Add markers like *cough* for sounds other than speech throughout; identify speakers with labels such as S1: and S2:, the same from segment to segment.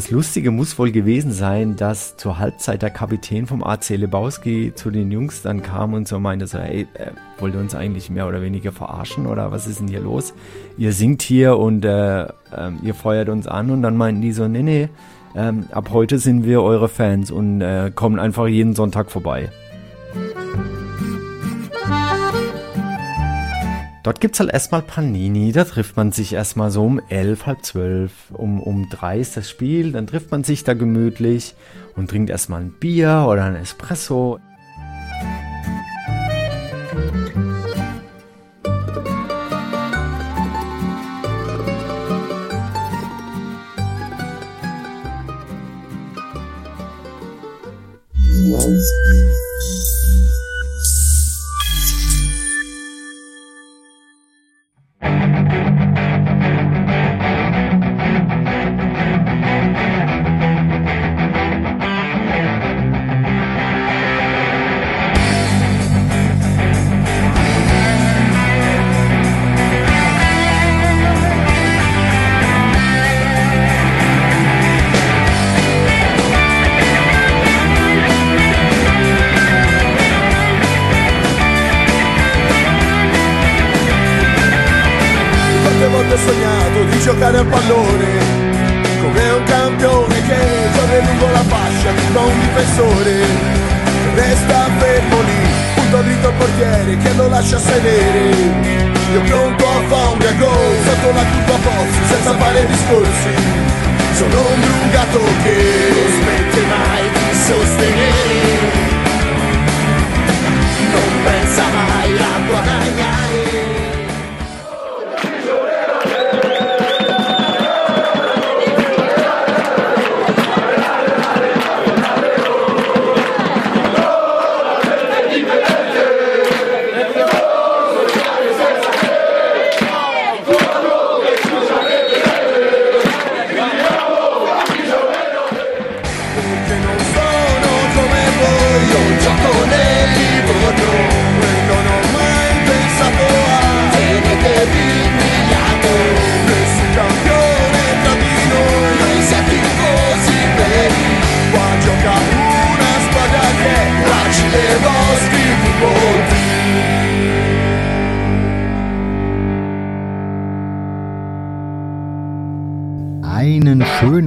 S1: Das Lustige muss wohl gewesen sein, dass zur Halbzeit der Kapitän vom AC Lebowski zu den Jungs dann kam und so meinte so, ey, äh, wollt ihr uns eigentlich mehr oder weniger verarschen oder was ist denn hier los? Ihr singt hier und äh, äh, ihr feuert uns an und dann meinten die so, nee, nee, ähm, ab heute sind wir eure Fans und äh, kommen einfach jeden Sonntag vorbei. Dort gibt es halt erstmal Panini, da trifft man sich erstmal so um elf, halb zwölf, um, um drei ist das Spiel, dann trifft man sich da gemütlich und trinkt erstmal ein Bier oder ein Espresso.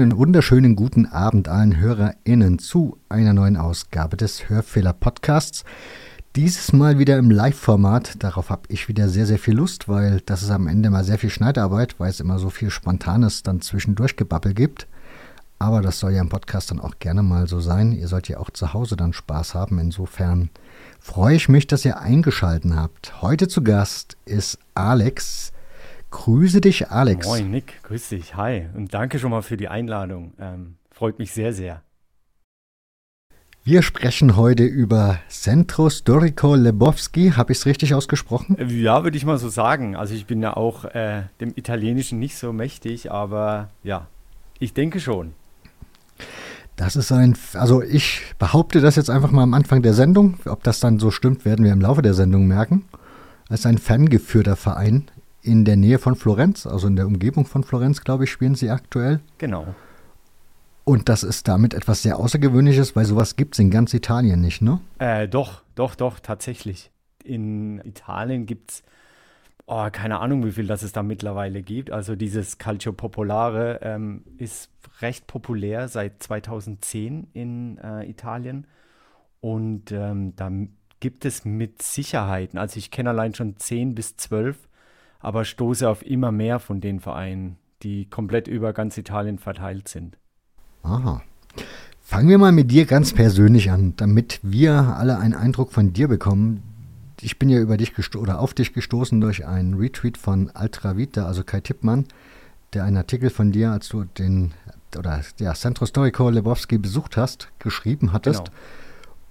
S2: Einen schönen, wunderschönen guten Abend allen HörerInnen zu einer neuen Ausgabe des Hörfehler Podcasts. Dieses Mal wieder im Live-Format. Darauf habe ich wieder sehr, sehr viel Lust, weil das ist am Ende mal sehr viel Schneidarbeit, weil es immer so viel Spontanes dann zwischendurch gebabbel gibt. Aber das soll ja im Podcast dann auch gerne mal so sein. Ihr sollt ja auch zu Hause dann Spaß haben. Insofern freue ich mich, dass ihr eingeschalten habt. Heute zu Gast ist Alex. Grüße dich, Alex.
S1: Moin Nick, grüß dich, hi und danke schon mal für die Einladung. Ähm, freut mich sehr, sehr.
S2: Wir sprechen heute über Centro Storico Lebowski. Habe ich es richtig ausgesprochen?
S1: Äh, Ja, würde ich mal so sagen. Also ich bin ja auch äh, dem Italienischen nicht so mächtig, aber ja, ich denke schon.
S2: Das ist ein, also ich behaupte das jetzt einfach mal am Anfang der Sendung. Ob das dann so stimmt, werden wir im Laufe der Sendung merken. Es ist ein fangeführter Verein in der Nähe von Florenz, also in der Umgebung von Florenz, glaube ich, spielen sie aktuell.
S1: Genau.
S2: Und das ist damit etwas sehr Außergewöhnliches, weil sowas gibt es in ganz Italien nicht, ne?
S1: Äh, doch, doch, doch, tatsächlich. In Italien gibt es, oh, keine Ahnung, wie viel das es da mittlerweile gibt. Also dieses Calcio Popolare ähm, ist recht populär seit 2010 in äh, Italien. Und ähm, da gibt es mit Sicherheiten, also ich kenne allein schon 10 bis 12, aber stoße auf immer mehr von den Vereinen, die komplett über ganz Italien verteilt sind.
S2: Aha. Fangen wir mal mit dir ganz persönlich an, damit wir alle einen Eindruck von dir bekommen. Ich bin ja über dich oder auf dich gestoßen durch einen Retweet von Altravita, also Kai Tippmann, der einen Artikel von dir, als du den oder ja, Centro Storico Lebowski besucht hast, geschrieben hattest.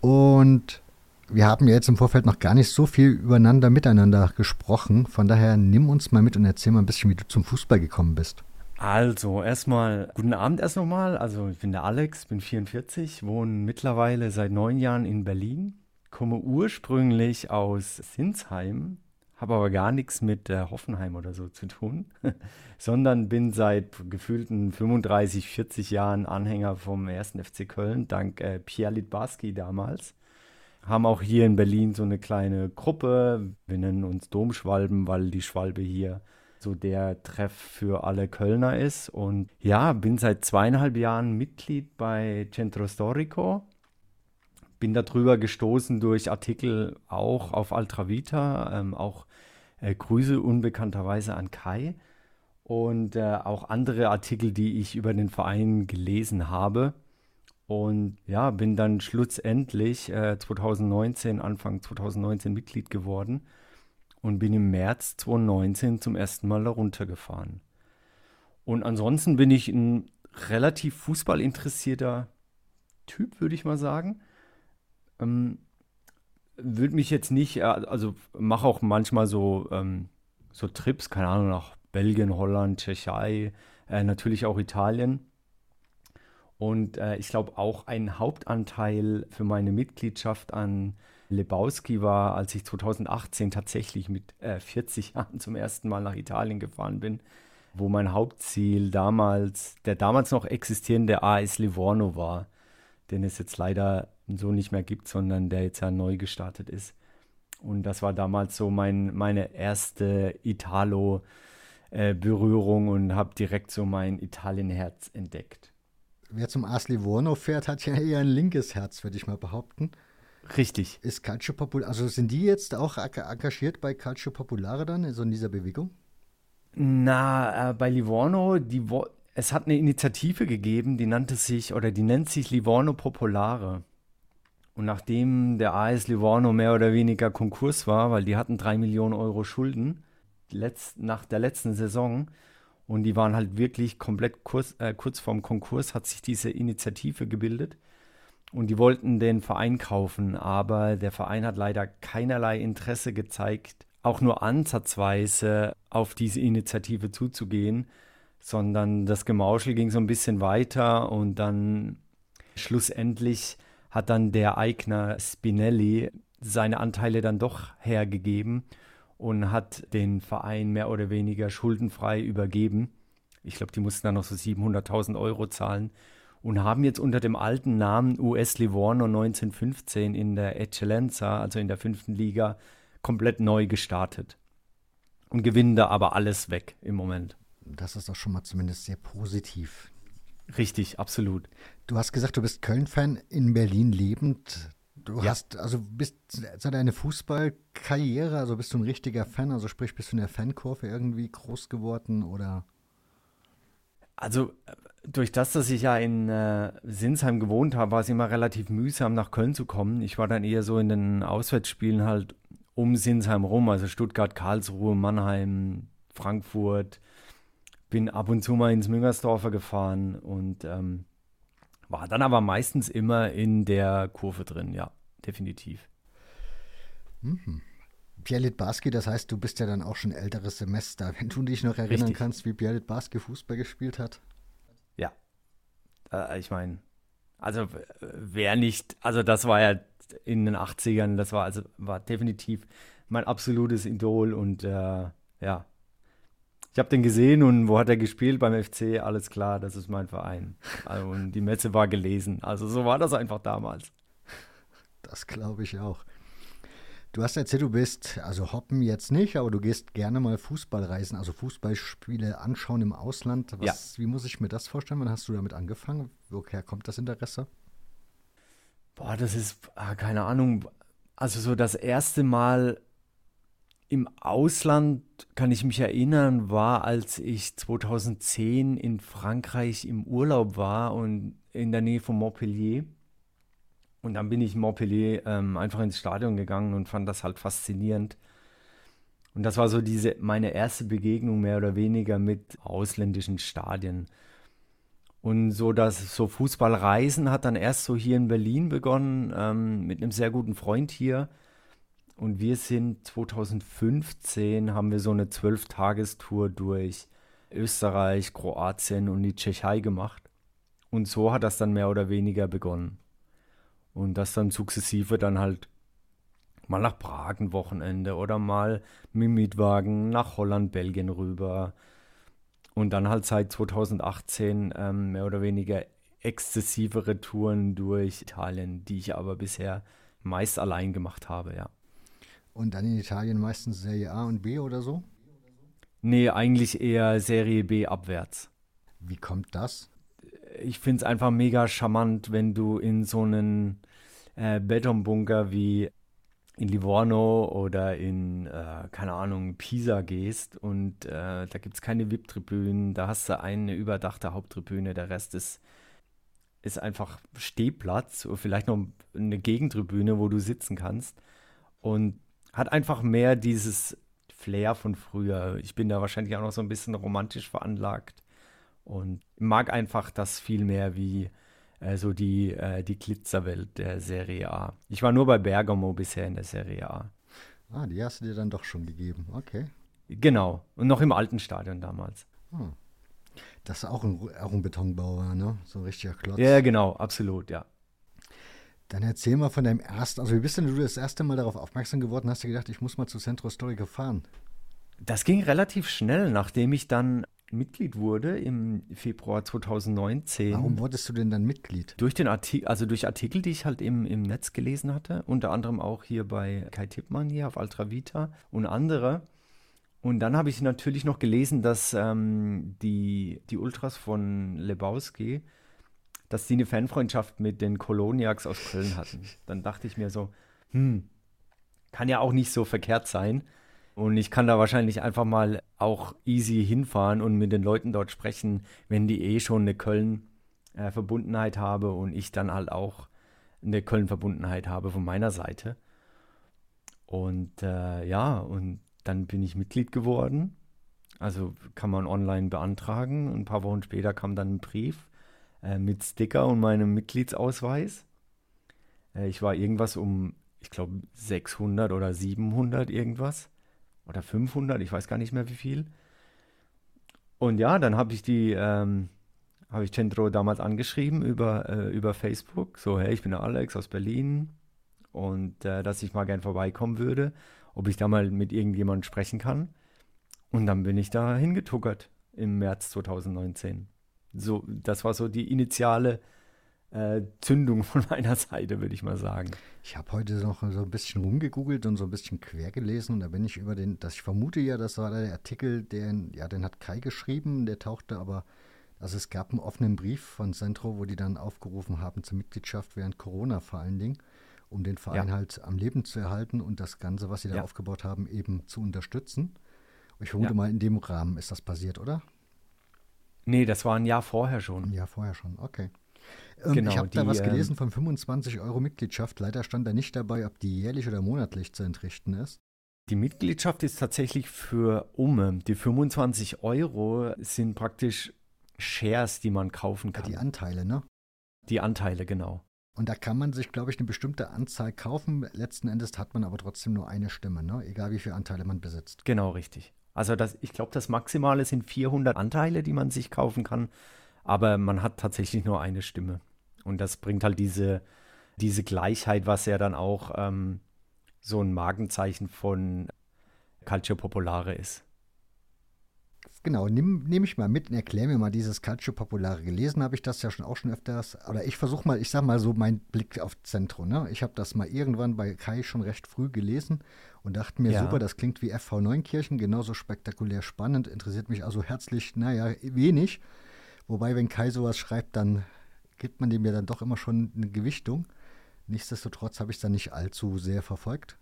S1: Genau.
S2: Und wir haben ja jetzt im Vorfeld noch gar nicht so viel übereinander miteinander gesprochen. Von daher nimm uns mal mit und erzähl mal ein bisschen, wie du zum Fußball gekommen bist.
S1: Also, erstmal, guten Abend erst nochmal. Also, ich bin der Alex, bin 44, wohne mittlerweile seit neun Jahren in Berlin, komme ursprünglich aus Sinsheim, habe aber gar nichts mit äh, Hoffenheim oder so zu tun, *laughs* sondern bin seit gefühlten 35, 40 Jahren Anhänger vom 1. FC Köln, dank äh, Pierre Litbarski damals. Haben auch hier in Berlin so eine kleine Gruppe. Wir nennen uns Domschwalben, weil die Schwalbe hier so der Treff für alle Kölner ist. Und ja, bin seit zweieinhalb Jahren Mitglied bei Centro Storico. Bin darüber gestoßen durch Artikel auch auf Altravita, ähm, auch äh, Grüße unbekannterweise an Kai und äh, auch andere Artikel, die ich über den Verein gelesen habe. Und ja, bin dann schlussendlich äh, 2019, Anfang 2019 Mitglied geworden und bin im März 2019 zum ersten Mal darunter gefahren. Und ansonsten bin ich ein relativ fußballinteressierter Typ, würde ich mal sagen. Ähm, würde mich jetzt nicht, äh, also mache auch manchmal so, ähm, so Trips, keine Ahnung, nach Belgien, Holland, Tschechei, äh, natürlich auch Italien. Und äh, ich glaube auch ein Hauptanteil für meine Mitgliedschaft an Lebowski war, als ich 2018 tatsächlich mit äh, 40 Jahren zum ersten Mal nach Italien gefahren bin, wo mein Hauptziel damals, der damals noch existierende AS Livorno war, den es jetzt leider so nicht mehr gibt, sondern der jetzt ja neu gestartet ist. Und das war damals so mein, meine erste Italo-Berührung äh, und habe direkt so mein Italien-Herz entdeckt.
S2: Wer zum AS Livorno fährt, hat ja eher ein linkes Herz, würde ich mal behaupten.
S1: Richtig.
S2: Ist Calcio Populare, also sind die jetzt auch engagiert bei Calcio Populare dann, also in dieser Bewegung?
S1: Na, äh, bei Livorno, die, es hat eine Initiative gegeben, die nannte sich, oder die nennt sich Livorno Popolare. Und nachdem der AS Livorno mehr oder weniger Konkurs war, weil die hatten drei Millionen Euro Schulden letzt, nach der letzten Saison und die waren halt wirklich komplett kurz, äh, kurz vorm Konkurs, hat sich diese Initiative gebildet. Und die wollten den Verein kaufen, aber der Verein hat leider keinerlei Interesse gezeigt, auch nur ansatzweise auf diese Initiative zuzugehen, sondern das Gemauschel ging so ein bisschen weiter und dann schlussendlich hat dann der Eigner Spinelli seine Anteile dann doch hergegeben und hat den Verein mehr oder weniger schuldenfrei übergeben. Ich glaube, die mussten dann noch so 700.000 Euro zahlen und haben jetzt unter dem alten Namen US Livorno 1915 in der Eccellenza, also in der fünften Liga, komplett neu gestartet. Und gewinnen da aber alles weg im Moment.
S2: Das ist doch schon mal zumindest sehr positiv.
S1: Richtig, absolut.
S2: Du hast gesagt, du bist Köln-Fan, in Berlin lebend. Du ja. hast, also bist seit deine Fußballkarriere, also bist du ein richtiger Fan, also sprich, bist du in der Fankurve irgendwie groß geworden oder?
S1: Also durch das, dass ich ja in äh, Sinsheim gewohnt habe, war es immer relativ mühsam, nach Köln zu kommen. Ich war dann eher so in den Auswärtsspielen halt um Sinsheim rum, also Stuttgart, Karlsruhe, Mannheim, Frankfurt. Bin ab und zu mal ins Müngersdorfer gefahren und ähm, war dann aber meistens immer in der Kurve drin, ja, definitiv.
S2: Mhm. Pierre Litbarski, das heißt, du bist ja dann auch schon älteres Semester. Wenn du dich noch erinnern Richtig. kannst, wie Pierre Litbarski Fußball gespielt hat.
S1: Ja. Äh, ich meine, also wer nicht, also das war ja in den 80ern, das war also war definitiv mein absolutes Idol und äh, ja. Ich habe den gesehen und wo hat er gespielt beim FC? Alles klar, das ist mein Verein. Also, und die Messe war gelesen. Also so war das einfach damals.
S2: Das glaube ich auch. Du hast erzählt, du bist, also hoppen jetzt nicht, aber du gehst gerne mal Fußball reisen, also Fußballspiele anschauen im Ausland. Was, ja. Wie muss ich mir das vorstellen? Wann hast du damit angefangen? Woher kommt das Interesse?
S1: Boah, das ist, ah, keine Ahnung. Also so das erste Mal im Ausland, kann ich mich erinnern, war, als ich 2010 in Frankreich im Urlaub war und in der Nähe von Montpellier. Und dann bin ich in Montpellier ähm, einfach ins Stadion gegangen und fand das halt faszinierend. Und das war so diese meine erste Begegnung mehr oder weniger mit ausländischen Stadien. Und so das so Fußballreisen hat dann erst so hier in Berlin begonnen ähm, mit einem sehr guten Freund hier. Und wir sind 2015 haben wir so eine Zwölf-Tagestour durch Österreich, Kroatien und die Tschechei gemacht. Und so hat das dann mehr oder weniger begonnen. Und das dann sukzessive dann halt mal nach Prag ein Wochenende oder mal mit Mietwagen nach Holland, Belgien rüber. Und dann halt seit 2018 ähm, mehr oder weniger exzessivere Touren durch Italien, die ich aber bisher meist allein gemacht habe, ja.
S2: Und dann in Italien meistens Serie A und B oder so?
S1: Nee, eigentlich eher Serie B abwärts.
S2: Wie kommt das?
S1: Ich finde es einfach mega charmant, wenn du in so einen äh, Betonbunker wie in Livorno oder in, äh, keine Ahnung, Pisa gehst und äh, da gibt es keine VIP-Tribünen, da hast du eine überdachte Haupttribüne, der Rest ist, ist einfach Stehplatz oder vielleicht noch eine Gegentribüne, wo du sitzen kannst und hat einfach mehr dieses Flair von früher. Ich bin da wahrscheinlich auch noch so ein bisschen romantisch veranlagt und mag einfach das viel mehr wie äh, so die, äh, die Glitzerwelt der Serie A. Ich war nur bei Bergamo bisher in der Serie A.
S2: Ah, die hast du dir dann doch schon gegeben, okay.
S1: Genau, und noch im alten Stadion damals.
S2: Hm. Das ist auch ein, auch ein Betonbau war, ne? So ein richtiger Klotz.
S1: Ja, genau, absolut, ja.
S2: Dann erzähl mal von deinem ersten, also wie bist denn du das erste Mal darauf aufmerksam geworden? Hast du gedacht, ich muss mal zu Centro Storico fahren?
S1: Das ging relativ schnell, nachdem ich dann Mitglied wurde im Februar 2019.
S2: Warum wurdest du denn dann Mitglied?
S1: Durch den Artikel, also durch Artikel, die ich halt im, im Netz gelesen hatte, unter anderem auch hier bei Kai Tippmann hier auf Altravita und andere. Und dann habe ich natürlich noch gelesen, dass ähm, die, die Ultras von Lebowski, dass die eine Fanfreundschaft mit den Koloniaks aus Köln hatten. Dann dachte ich mir so, hm, kann ja auch nicht so verkehrt sein. Und ich kann da wahrscheinlich einfach mal auch easy hinfahren und mit den Leuten dort sprechen, wenn die eh schon eine Köln-Verbundenheit habe und ich dann halt auch eine Köln-Verbundenheit habe von meiner Seite. Und äh, ja, und dann bin ich Mitglied geworden. Also kann man online beantragen. Ein paar Wochen später kam dann ein Brief äh, mit Sticker und meinem Mitgliedsausweis. Äh, ich war irgendwas um, ich glaube, 600 oder 700 irgendwas oder 500, ich weiß gar nicht mehr wie viel. Und ja, dann habe ich die, ähm, habe ich Centro damals angeschrieben über, äh, über Facebook, so, hey, ich bin der Alex aus Berlin und äh, dass ich mal gern vorbeikommen würde, ob ich da mal mit irgendjemandem sprechen kann. Und dann bin ich da hingetuckert im März 2019. So, das war so die initiale äh, Zündung *laughs* von meiner Seite, würde ich mal sagen.
S2: Ich habe heute noch so ein bisschen rumgegoogelt und so ein bisschen quer gelesen und da bin ich über den, das ich vermute ja, das war der Artikel, den, ja, den hat Kai geschrieben, der tauchte aber, also es gab einen offenen Brief von Centro, wo die dann aufgerufen haben zur Mitgliedschaft während Corona vor allen Dingen, um den Verein ja. halt am Leben zu erhalten und das Ganze, was sie da ja. aufgebaut haben, eben zu unterstützen. Ich vermute ja. mal, in dem Rahmen ist das passiert, oder?
S1: Nee, das war ein Jahr vorher schon.
S2: Ein Jahr vorher schon, okay. Ähm, genau, ich habe da was ähm, gelesen von 25 Euro Mitgliedschaft. Leider stand da nicht dabei, ob die jährlich oder monatlich zu entrichten ist.
S1: Die Mitgliedschaft ist tatsächlich für Umme. Die 25 Euro sind praktisch Shares, die man kaufen kann.
S2: Die Anteile, ne?
S1: Die Anteile, genau.
S2: Und da kann man sich, glaube ich, eine bestimmte Anzahl kaufen. Letzten Endes hat man aber trotzdem nur eine Stimme, ne? egal wie viele Anteile man besitzt.
S1: Genau, richtig. Also das, ich glaube, das Maximale sind 400 Anteile, die man sich kaufen kann. Aber man hat tatsächlich nur eine Stimme. Und das bringt halt diese, diese Gleichheit, was ja dann auch ähm, so ein Markenzeichen von Calcio Popolare ist.
S2: Genau, nehme nehm ich mal mit und erkläre mir mal dieses Calcio Popolare. Gelesen habe ich das ja schon auch schon öfters. Oder ich versuche mal, ich sage mal so meinen Blick auf Zentrum. Ne? Ich habe das mal irgendwann bei Kai schon recht früh gelesen und dachte mir, ja. super, das klingt wie FV Neunkirchen, genauso spektakulär spannend, interessiert mich also herzlich, naja, wenig. Wobei, wenn Kai sowas schreibt, dann gibt man dem ja dann doch immer schon eine Gewichtung. Nichtsdestotrotz habe ich es dann nicht allzu sehr verfolgt.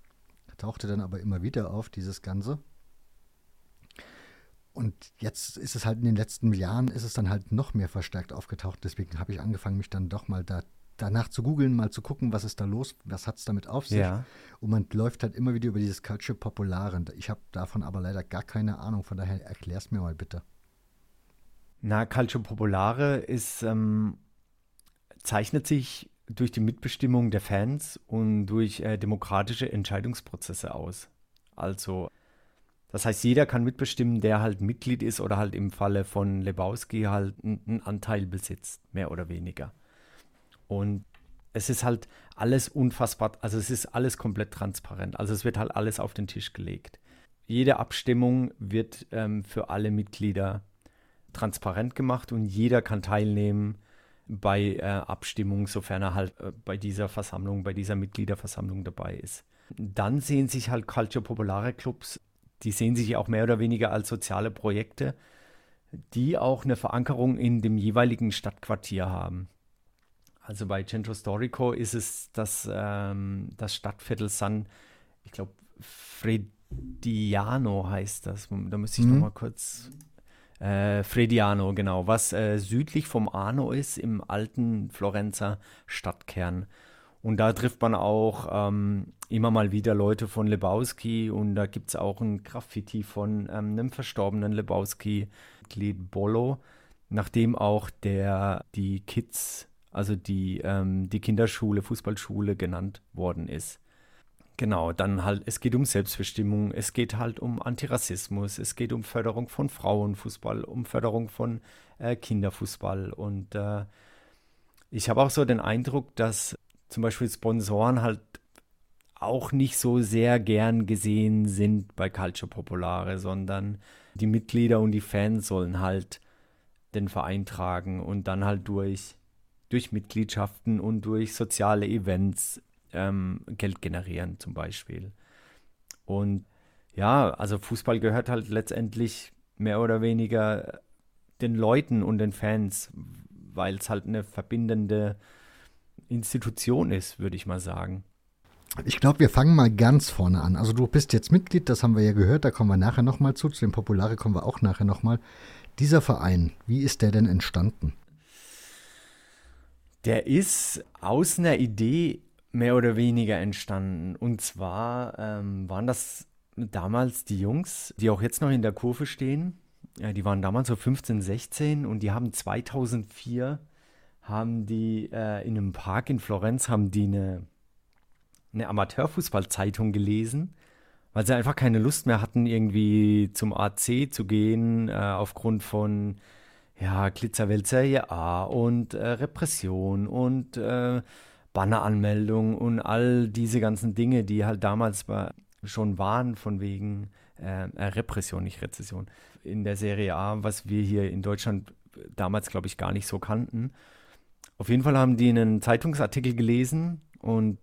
S2: Tauchte dann aber immer wieder auf, dieses Ganze. Und jetzt ist es halt in den letzten Jahren, ist es dann halt noch mehr verstärkt aufgetaucht. Deswegen habe ich angefangen, mich dann doch mal da, danach zu googeln, mal zu gucken, was ist da los, was hat es damit auf sich. Ja. Und man läuft halt immer wieder über dieses Culture Populare. Ich habe davon aber leider gar keine Ahnung, von daher erklär es mir mal bitte.
S1: Na, Calcio Popolare ist, ähm, zeichnet sich durch die Mitbestimmung der Fans und durch äh, demokratische Entscheidungsprozesse aus. Also, das heißt, jeder kann mitbestimmen, der halt Mitglied ist oder halt im Falle von Lebowski halt einen Anteil besitzt, mehr oder weniger. Und es ist halt alles unfassbar, also es ist alles komplett transparent. Also es wird halt alles auf den Tisch gelegt. Jede Abstimmung wird ähm, für alle Mitglieder transparent gemacht und jeder kann teilnehmen bei äh, Abstimmungen, sofern er halt äh, bei dieser Versammlung, bei dieser Mitgliederversammlung dabei ist. Dann sehen sich halt Culture Populare Clubs, die sehen sich auch mehr oder weniger als soziale Projekte, die auch eine Verankerung in dem jeweiligen Stadtquartier haben. Also bei Centro Storico ist es das, ähm, das Stadtviertel San, ich glaube, Frediano heißt das. Da müsste ich mhm. noch mal kurz äh, Frediano, genau, was äh, südlich vom Arno ist, im alten Florenzer Stadtkern. Und da trifft man auch ähm, immer mal wieder Leute von Lebowski und da gibt es auch ein Graffiti von ähm, einem verstorbenen Lebowski, Bollo, nachdem auch der die Kids, also die, ähm, die Kinderschule, Fußballschule genannt worden ist. Genau, dann halt, es geht um Selbstbestimmung, es geht halt um Antirassismus, es geht um Förderung von Frauenfußball, um Förderung von äh, Kinderfußball. Und äh, ich habe auch so den Eindruck, dass zum Beispiel Sponsoren halt auch nicht so sehr gern gesehen sind bei Calcio Popolare, sondern die Mitglieder und die Fans sollen halt den Verein tragen und dann halt durch, durch Mitgliedschaften und durch soziale Events ähm, Geld generieren zum Beispiel. Und ja, also Fußball gehört halt letztendlich mehr oder weniger den Leuten und den Fans, weil es halt eine verbindende Institution ist, würde ich mal sagen.
S2: Ich glaube, wir fangen mal ganz vorne an. Also du bist jetzt Mitglied, das haben wir ja gehört, da kommen wir nachher nochmal zu. Zu dem Populare kommen wir auch nachher nochmal. Dieser Verein, wie ist der denn entstanden?
S1: Der ist aus einer Idee mehr oder weniger entstanden. Und zwar ähm, waren das damals die Jungs, die auch jetzt noch in der Kurve stehen. Ja, die waren damals so 15, 16 und die haben 2004 haben die äh, in einem Park in Florenz haben die eine, eine Amateurfußballzeitung gelesen, weil sie einfach keine Lust mehr hatten, irgendwie zum AC zu gehen, äh, aufgrund von ja, Glitzerwelt A und äh, Repression und äh, Banneranmeldung und all diese ganzen Dinge, die halt damals schon waren, von wegen äh, äh, Repression, nicht Rezession, in der Serie A, was wir hier in Deutschland damals, glaube ich, gar nicht so kannten. Auf jeden Fall haben die einen Zeitungsartikel gelesen und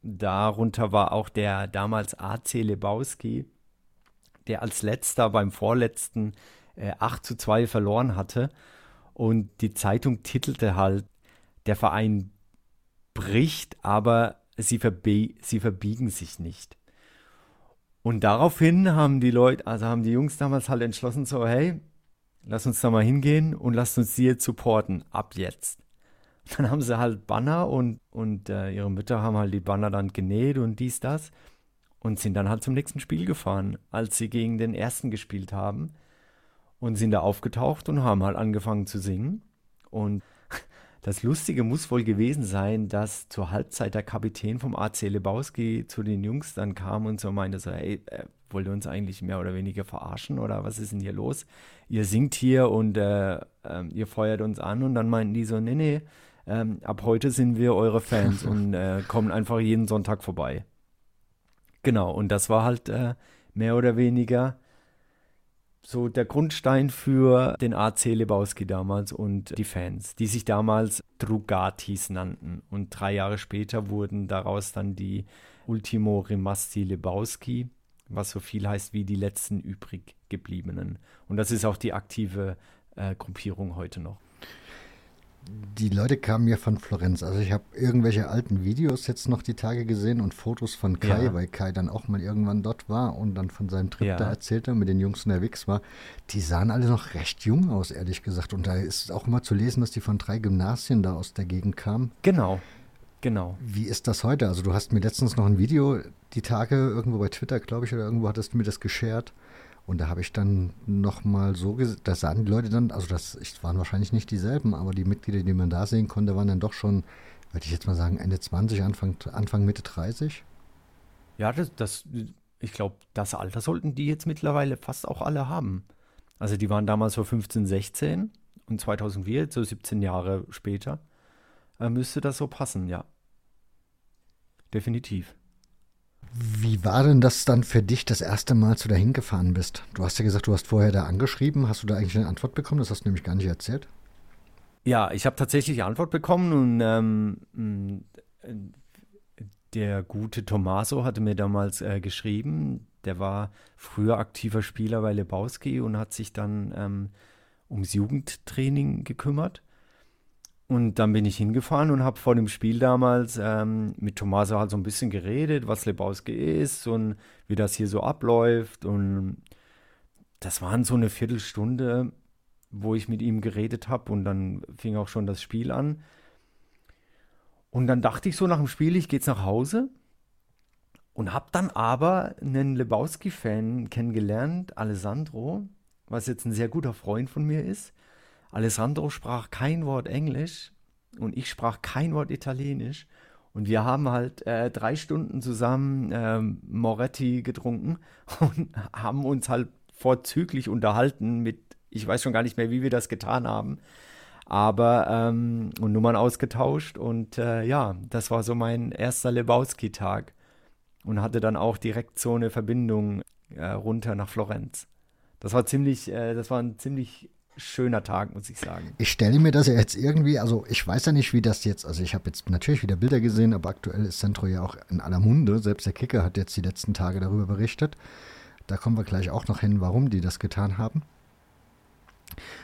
S1: darunter war auch der damals AC Lebowski, der als letzter beim vorletzten äh, 8 zu 2 verloren hatte. Und die Zeitung titelte halt, der Verein bricht, aber sie, verbi sie verbiegen sich nicht. Und daraufhin haben die Leute, also haben die Jungs damals halt entschlossen, so, hey, lass uns da mal hingehen und lasst uns sie jetzt supporten, ab jetzt. Dann haben sie halt Banner und, und äh, ihre Mütter haben halt die Banner dann genäht und dies, das und sind dann halt zum nächsten Spiel gefahren, als sie gegen den ersten gespielt haben und sind da aufgetaucht und haben halt angefangen zu singen und *laughs* das Lustige muss wohl gewesen sein, dass zur Halbzeit der Kapitän vom AC Lebowski zu den Jungs dann kam und so meinte so, ey, äh, wollt ihr uns eigentlich mehr oder weniger verarschen oder was ist denn hier los? Ihr singt hier und äh, äh, ihr feuert uns an und dann meinten die so, nee, nee, ähm, ab heute sind wir eure Fans und *laughs* äh, kommen einfach jeden Sonntag vorbei. Genau, und das war halt äh, mehr oder weniger so der Grundstein für den AC Lebowski damals und die Fans, die sich damals Drugatis nannten. Und drei Jahre später wurden daraus dann die Ultimo Rimasti Lebowski, was so viel heißt wie die letzten übrig gebliebenen. Und das ist auch die aktive äh, Gruppierung heute noch
S2: die Leute kamen ja von Florenz. Also ich habe irgendwelche alten Videos jetzt noch die Tage gesehen und Fotos von Kai, ja. weil Kai dann auch mal irgendwann dort war und dann von seinem Trip ja. da erzählte, mit den Jungs unterwegs war. Die sahen alle noch recht jung aus, ehrlich gesagt. Und da ist auch immer zu lesen, dass die von drei Gymnasien da aus der Gegend kamen.
S1: Genau, genau.
S2: Wie ist das heute? Also du hast mir letztens noch ein Video die Tage irgendwo bei Twitter, glaube ich, oder irgendwo hattest du mir das geshared. Und da habe ich dann nochmal so gesehen, da sahen die Leute dann, also das waren wahrscheinlich nicht dieselben, aber die Mitglieder, die man da sehen konnte, waren dann doch schon, würde ich jetzt mal sagen, Ende 20, Anfang, Anfang Mitte 30.
S1: Ja, das, das ich glaube, das Alter sollten die jetzt mittlerweile fast auch alle haben. Also die waren damals so 15, 16 und 2004, so 17 Jahre später, äh, müsste das so passen, ja. definitiv.
S2: Wie war denn das dann für dich das erste Mal, als du da hingefahren bist? Du hast ja gesagt, du hast vorher da angeschrieben. Hast du da eigentlich eine Antwort bekommen? Das hast du nämlich gar nicht erzählt.
S1: Ja, ich habe tatsächlich Antwort bekommen und ähm, der gute Tommaso hatte mir damals äh, geschrieben. Der war früher aktiver Spieler bei Lebowski und hat sich dann ähm, ums Jugendtraining gekümmert. Und dann bin ich hingefahren und habe vor dem Spiel damals ähm, mit Tommaso halt so ein bisschen geredet, was Lebowski ist und wie das hier so abläuft. Und das waren so eine Viertelstunde, wo ich mit ihm geredet habe und dann fing auch schon das Spiel an. Und dann dachte ich so nach dem Spiel, ich gehe jetzt nach Hause und habe dann aber einen Lebowski-Fan kennengelernt, Alessandro, was jetzt ein sehr guter Freund von mir ist. Alessandro sprach kein Wort Englisch und ich sprach kein Wort Italienisch. Und wir haben halt äh, drei Stunden zusammen äh, Moretti getrunken *laughs* und haben uns halt vorzüglich unterhalten mit, ich weiß schon gar nicht mehr, wie wir das getan haben, aber ähm, und Nummern ausgetauscht. Und äh, ja, das war so mein erster Lebowski-Tag und hatte dann auch direkt so eine Verbindung äh, runter nach Florenz. Das war ziemlich, äh, das war ein ziemlich schöner Tag, muss ich sagen.
S2: Ich stelle mir das ja jetzt irgendwie, also ich weiß ja nicht, wie das jetzt, also ich habe jetzt natürlich wieder Bilder gesehen, aber aktuell ist Centro ja auch in aller Munde. Selbst der Kicker hat jetzt die letzten Tage darüber berichtet. Da kommen wir gleich auch noch hin, warum die das getan haben.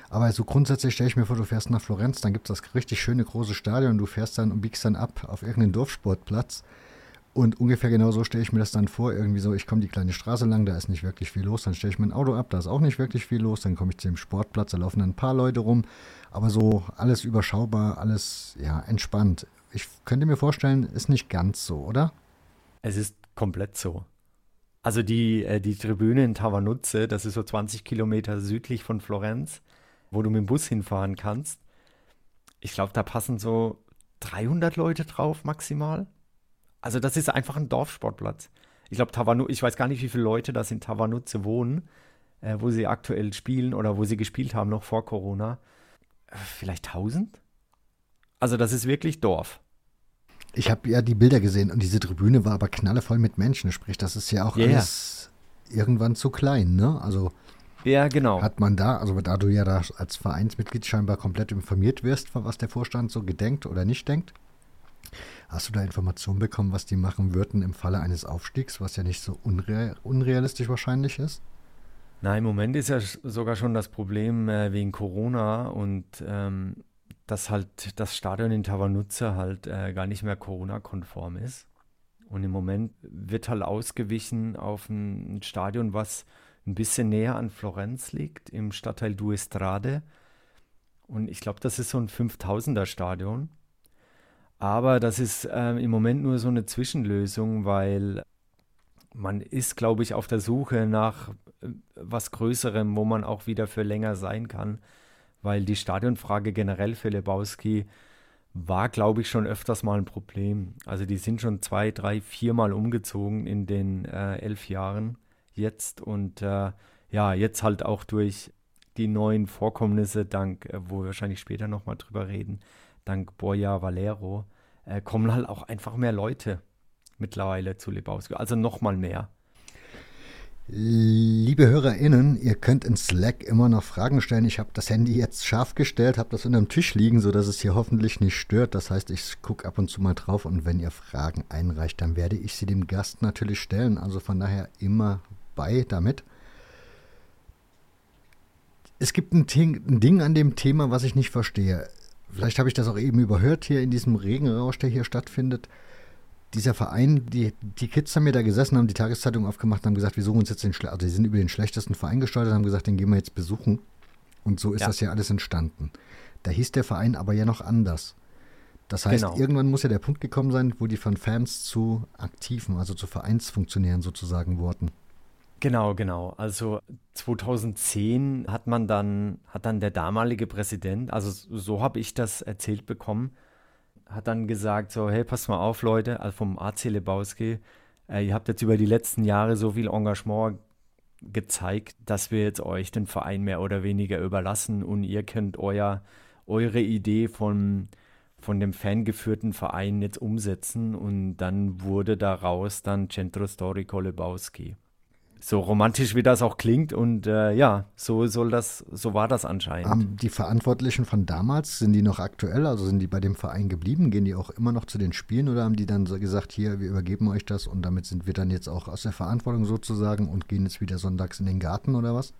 S2: Aber so grundsätzlich stelle ich mir vor, du fährst nach Florenz, dann gibt es das richtig schöne große Stadion, du fährst dann und biegst dann ab auf irgendeinen Dorfsportplatz und ungefähr genau so stelle ich mir das dann vor. Irgendwie so, ich komme die kleine Straße lang, da ist nicht wirklich viel los. Dann stelle ich mein Auto ab, da ist auch nicht wirklich viel los. Dann komme ich zu dem Sportplatz, da laufen dann ein paar Leute rum. Aber so alles überschaubar, alles ja entspannt. Ich könnte mir vorstellen, ist nicht ganz so, oder?
S1: Es ist komplett so. Also die, äh, die Tribüne in Tavanuzze, das ist so 20 Kilometer südlich von Florenz, wo du mit dem Bus hinfahren kannst. Ich glaube, da passen so 300 Leute drauf maximal. Also das ist einfach ein Dorfsportplatz. Ich glaube, Tavanu, ich weiß gar nicht, wie viele Leute das in Tavanuzze wohnen, äh, wo sie aktuell spielen oder wo sie gespielt haben noch vor Corona. Äh, vielleicht 1000? Also das ist wirklich Dorf.
S2: Ich habe ja die Bilder gesehen und diese Tribüne war aber knallevoll mit Menschen. Sprich, das ist ja auch yeah. alles irgendwann zu klein, ne? Also
S1: ja, genau.
S2: Hat man da, also da du ja da als Vereinsmitglied scheinbar komplett informiert wirst, was der Vorstand so gedenkt oder nicht denkt, Hast du da Informationen bekommen, was die machen würden im Falle eines Aufstiegs, was ja nicht so unre unrealistisch wahrscheinlich ist?
S1: Na, im Moment ist ja sogar schon das Problem äh, wegen Corona und ähm, dass halt das Stadion in Tavanuzze halt äh, gar nicht mehr Corona-konform ist. Und im Moment wird halt ausgewichen auf ein Stadion, was ein bisschen näher an Florenz liegt, im Stadtteil Duestrade. Und ich glaube, das ist so ein 5000er Stadion. Aber das ist äh, im Moment nur so eine Zwischenlösung, weil man ist, glaube ich, auf der Suche nach äh, was Größerem, wo man auch wieder für länger sein kann, weil die Stadionfrage generell für Lebowski war, glaube ich, schon öfters mal ein Problem. Also die sind schon zwei, drei, viermal umgezogen in den äh, elf Jahren jetzt und äh, ja, jetzt halt auch durch die neuen Vorkommnisse, dank, äh, wo wir wahrscheinlich später nochmal drüber reden, dank Boya Valero, äh, kommen halt auch einfach mehr Leute mittlerweile zu Lebowski. Also nochmal mehr.
S2: Liebe HörerInnen, ihr könnt in Slack immer noch Fragen stellen. Ich habe das Handy jetzt scharf gestellt, habe das unter dem Tisch liegen, sodass es hier hoffentlich nicht stört. Das heißt, ich gucke ab und zu mal drauf und wenn ihr Fragen einreicht, dann werde ich sie dem Gast natürlich stellen. Also von daher immer bei damit. Es gibt ein Ding, ein Ding an dem Thema, was ich nicht verstehe vielleicht habe ich das auch eben überhört hier in diesem Regenrausch, der hier stattfindet. Dieser Verein, die, die Kids haben mir da gesessen, haben die Tageszeitung aufgemacht und haben gesagt, wir suchen uns jetzt den, also die sind über den schlechtesten Verein gesteuert, haben gesagt, den gehen wir jetzt besuchen. Und so ist ja. das ja alles entstanden. Da hieß der Verein aber ja noch anders. Das heißt, genau. irgendwann muss ja der Punkt gekommen sein, wo die von Fans zu Aktiven, also zu Vereinsfunktionären sozusagen wurden.
S1: Genau, genau. Also 2010 hat man dann, hat dann der damalige Präsident, also so habe ich das erzählt bekommen, hat dann gesagt so, hey, passt mal auf, Leute, also vom AC Lebowski, äh, ihr habt jetzt über die letzten Jahre so viel Engagement gezeigt, dass wir jetzt euch den Verein mehr oder weniger überlassen und ihr könnt euer, eure Idee von, von dem fangeführten Verein jetzt umsetzen und dann wurde daraus dann Centro Storico Lebowski. So romantisch wie das auch klingt und äh, ja, so soll das, so war das anscheinend.
S2: Um, die Verantwortlichen von damals, sind die noch aktuell? Also sind die bei dem Verein geblieben? Gehen die auch immer noch zu den Spielen oder haben die dann so gesagt, hier, wir übergeben euch das und damit sind wir dann jetzt auch aus der Verantwortung sozusagen und gehen jetzt wieder sonntags in den Garten oder was?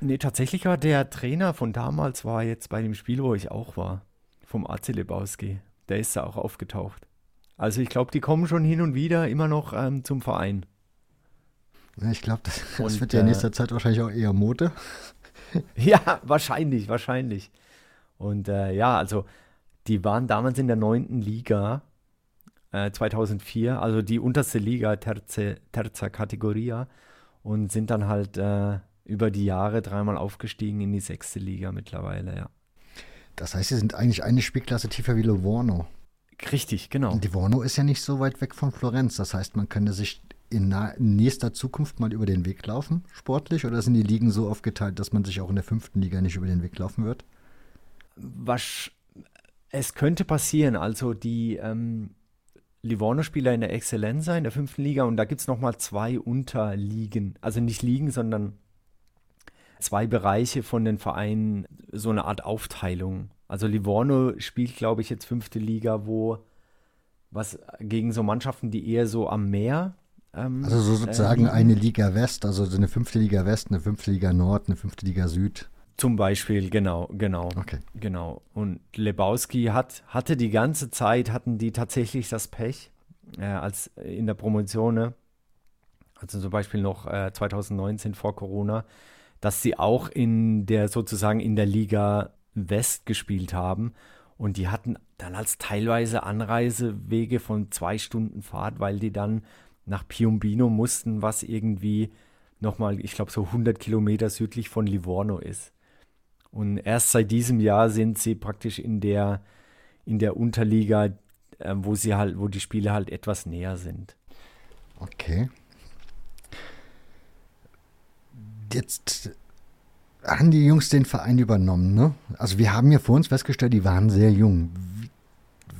S1: Nee, tatsächlich war der Trainer von damals war jetzt bei dem Spiel, wo ich auch war, vom AC Lebowski. Der ist da auch aufgetaucht. Also ich glaube, die kommen schon hin und wieder immer noch ähm, zum Verein.
S2: Ich glaube, das, das wird ja in nächster äh, Zeit wahrscheinlich auch eher Mode. *laughs*
S1: ja, wahrscheinlich, wahrscheinlich. Und äh, ja, also die waren damals in der neunten Liga äh, 2004, also die unterste Liga, Terze, Terza Categoria, und sind dann halt äh, über die Jahre dreimal aufgestiegen in die sechste Liga mittlerweile, ja.
S2: Das heißt, sie sind eigentlich eine Spielklasse tiefer wie Livorno.
S1: Richtig, genau.
S2: Und Livorno ist ja nicht so weit weg von Florenz. Das heißt, man könnte sich in, nächster Zukunft mal über den Weg laufen, sportlich? Oder sind die Ligen so aufgeteilt, dass man sich auch in der fünften Liga nicht über den Weg laufen wird?
S1: Was, es könnte passieren. Also die ähm, Livorno-Spieler in der Excellenza in der fünften Liga und da gibt es nochmal zwei Unterligen. Also nicht Ligen, sondern zwei Bereiche von den Vereinen, so eine Art Aufteilung. Also Livorno spielt, glaube ich, jetzt fünfte Liga, wo was gegen so Mannschaften, die eher so am Meer.
S2: Ähm, also so sozusagen äh, eine Liga West, also eine fünfte Liga West, eine fünfte Liga Nord, eine fünfte Liga Süd.
S1: Zum Beispiel, genau, genau.
S2: Okay.
S1: Genau. Und Lebowski hat, hatte die ganze Zeit, hatten die tatsächlich das Pech, äh, als in der Promotion, ne? also zum Beispiel noch äh, 2019 vor Corona, dass sie auch in der sozusagen in der Liga West gespielt haben. Und die hatten dann als teilweise Anreisewege von zwei Stunden Fahrt, weil die dann nach Piombino mussten, was irgendwie nochmal, ich glaube, so 100 Kilometer südlich von Livorno ist. Und erst seit diesem Jahr sind sie praktisch in der, in der Unterliga, äh, wo sie halt, wo die Spiele halt etwas näher sind.
S2: Okay. Jetzt haben die Jungs den Verein übernommen, ne? Also wir haben ja vor uns festgestellt, die waren sehr jung.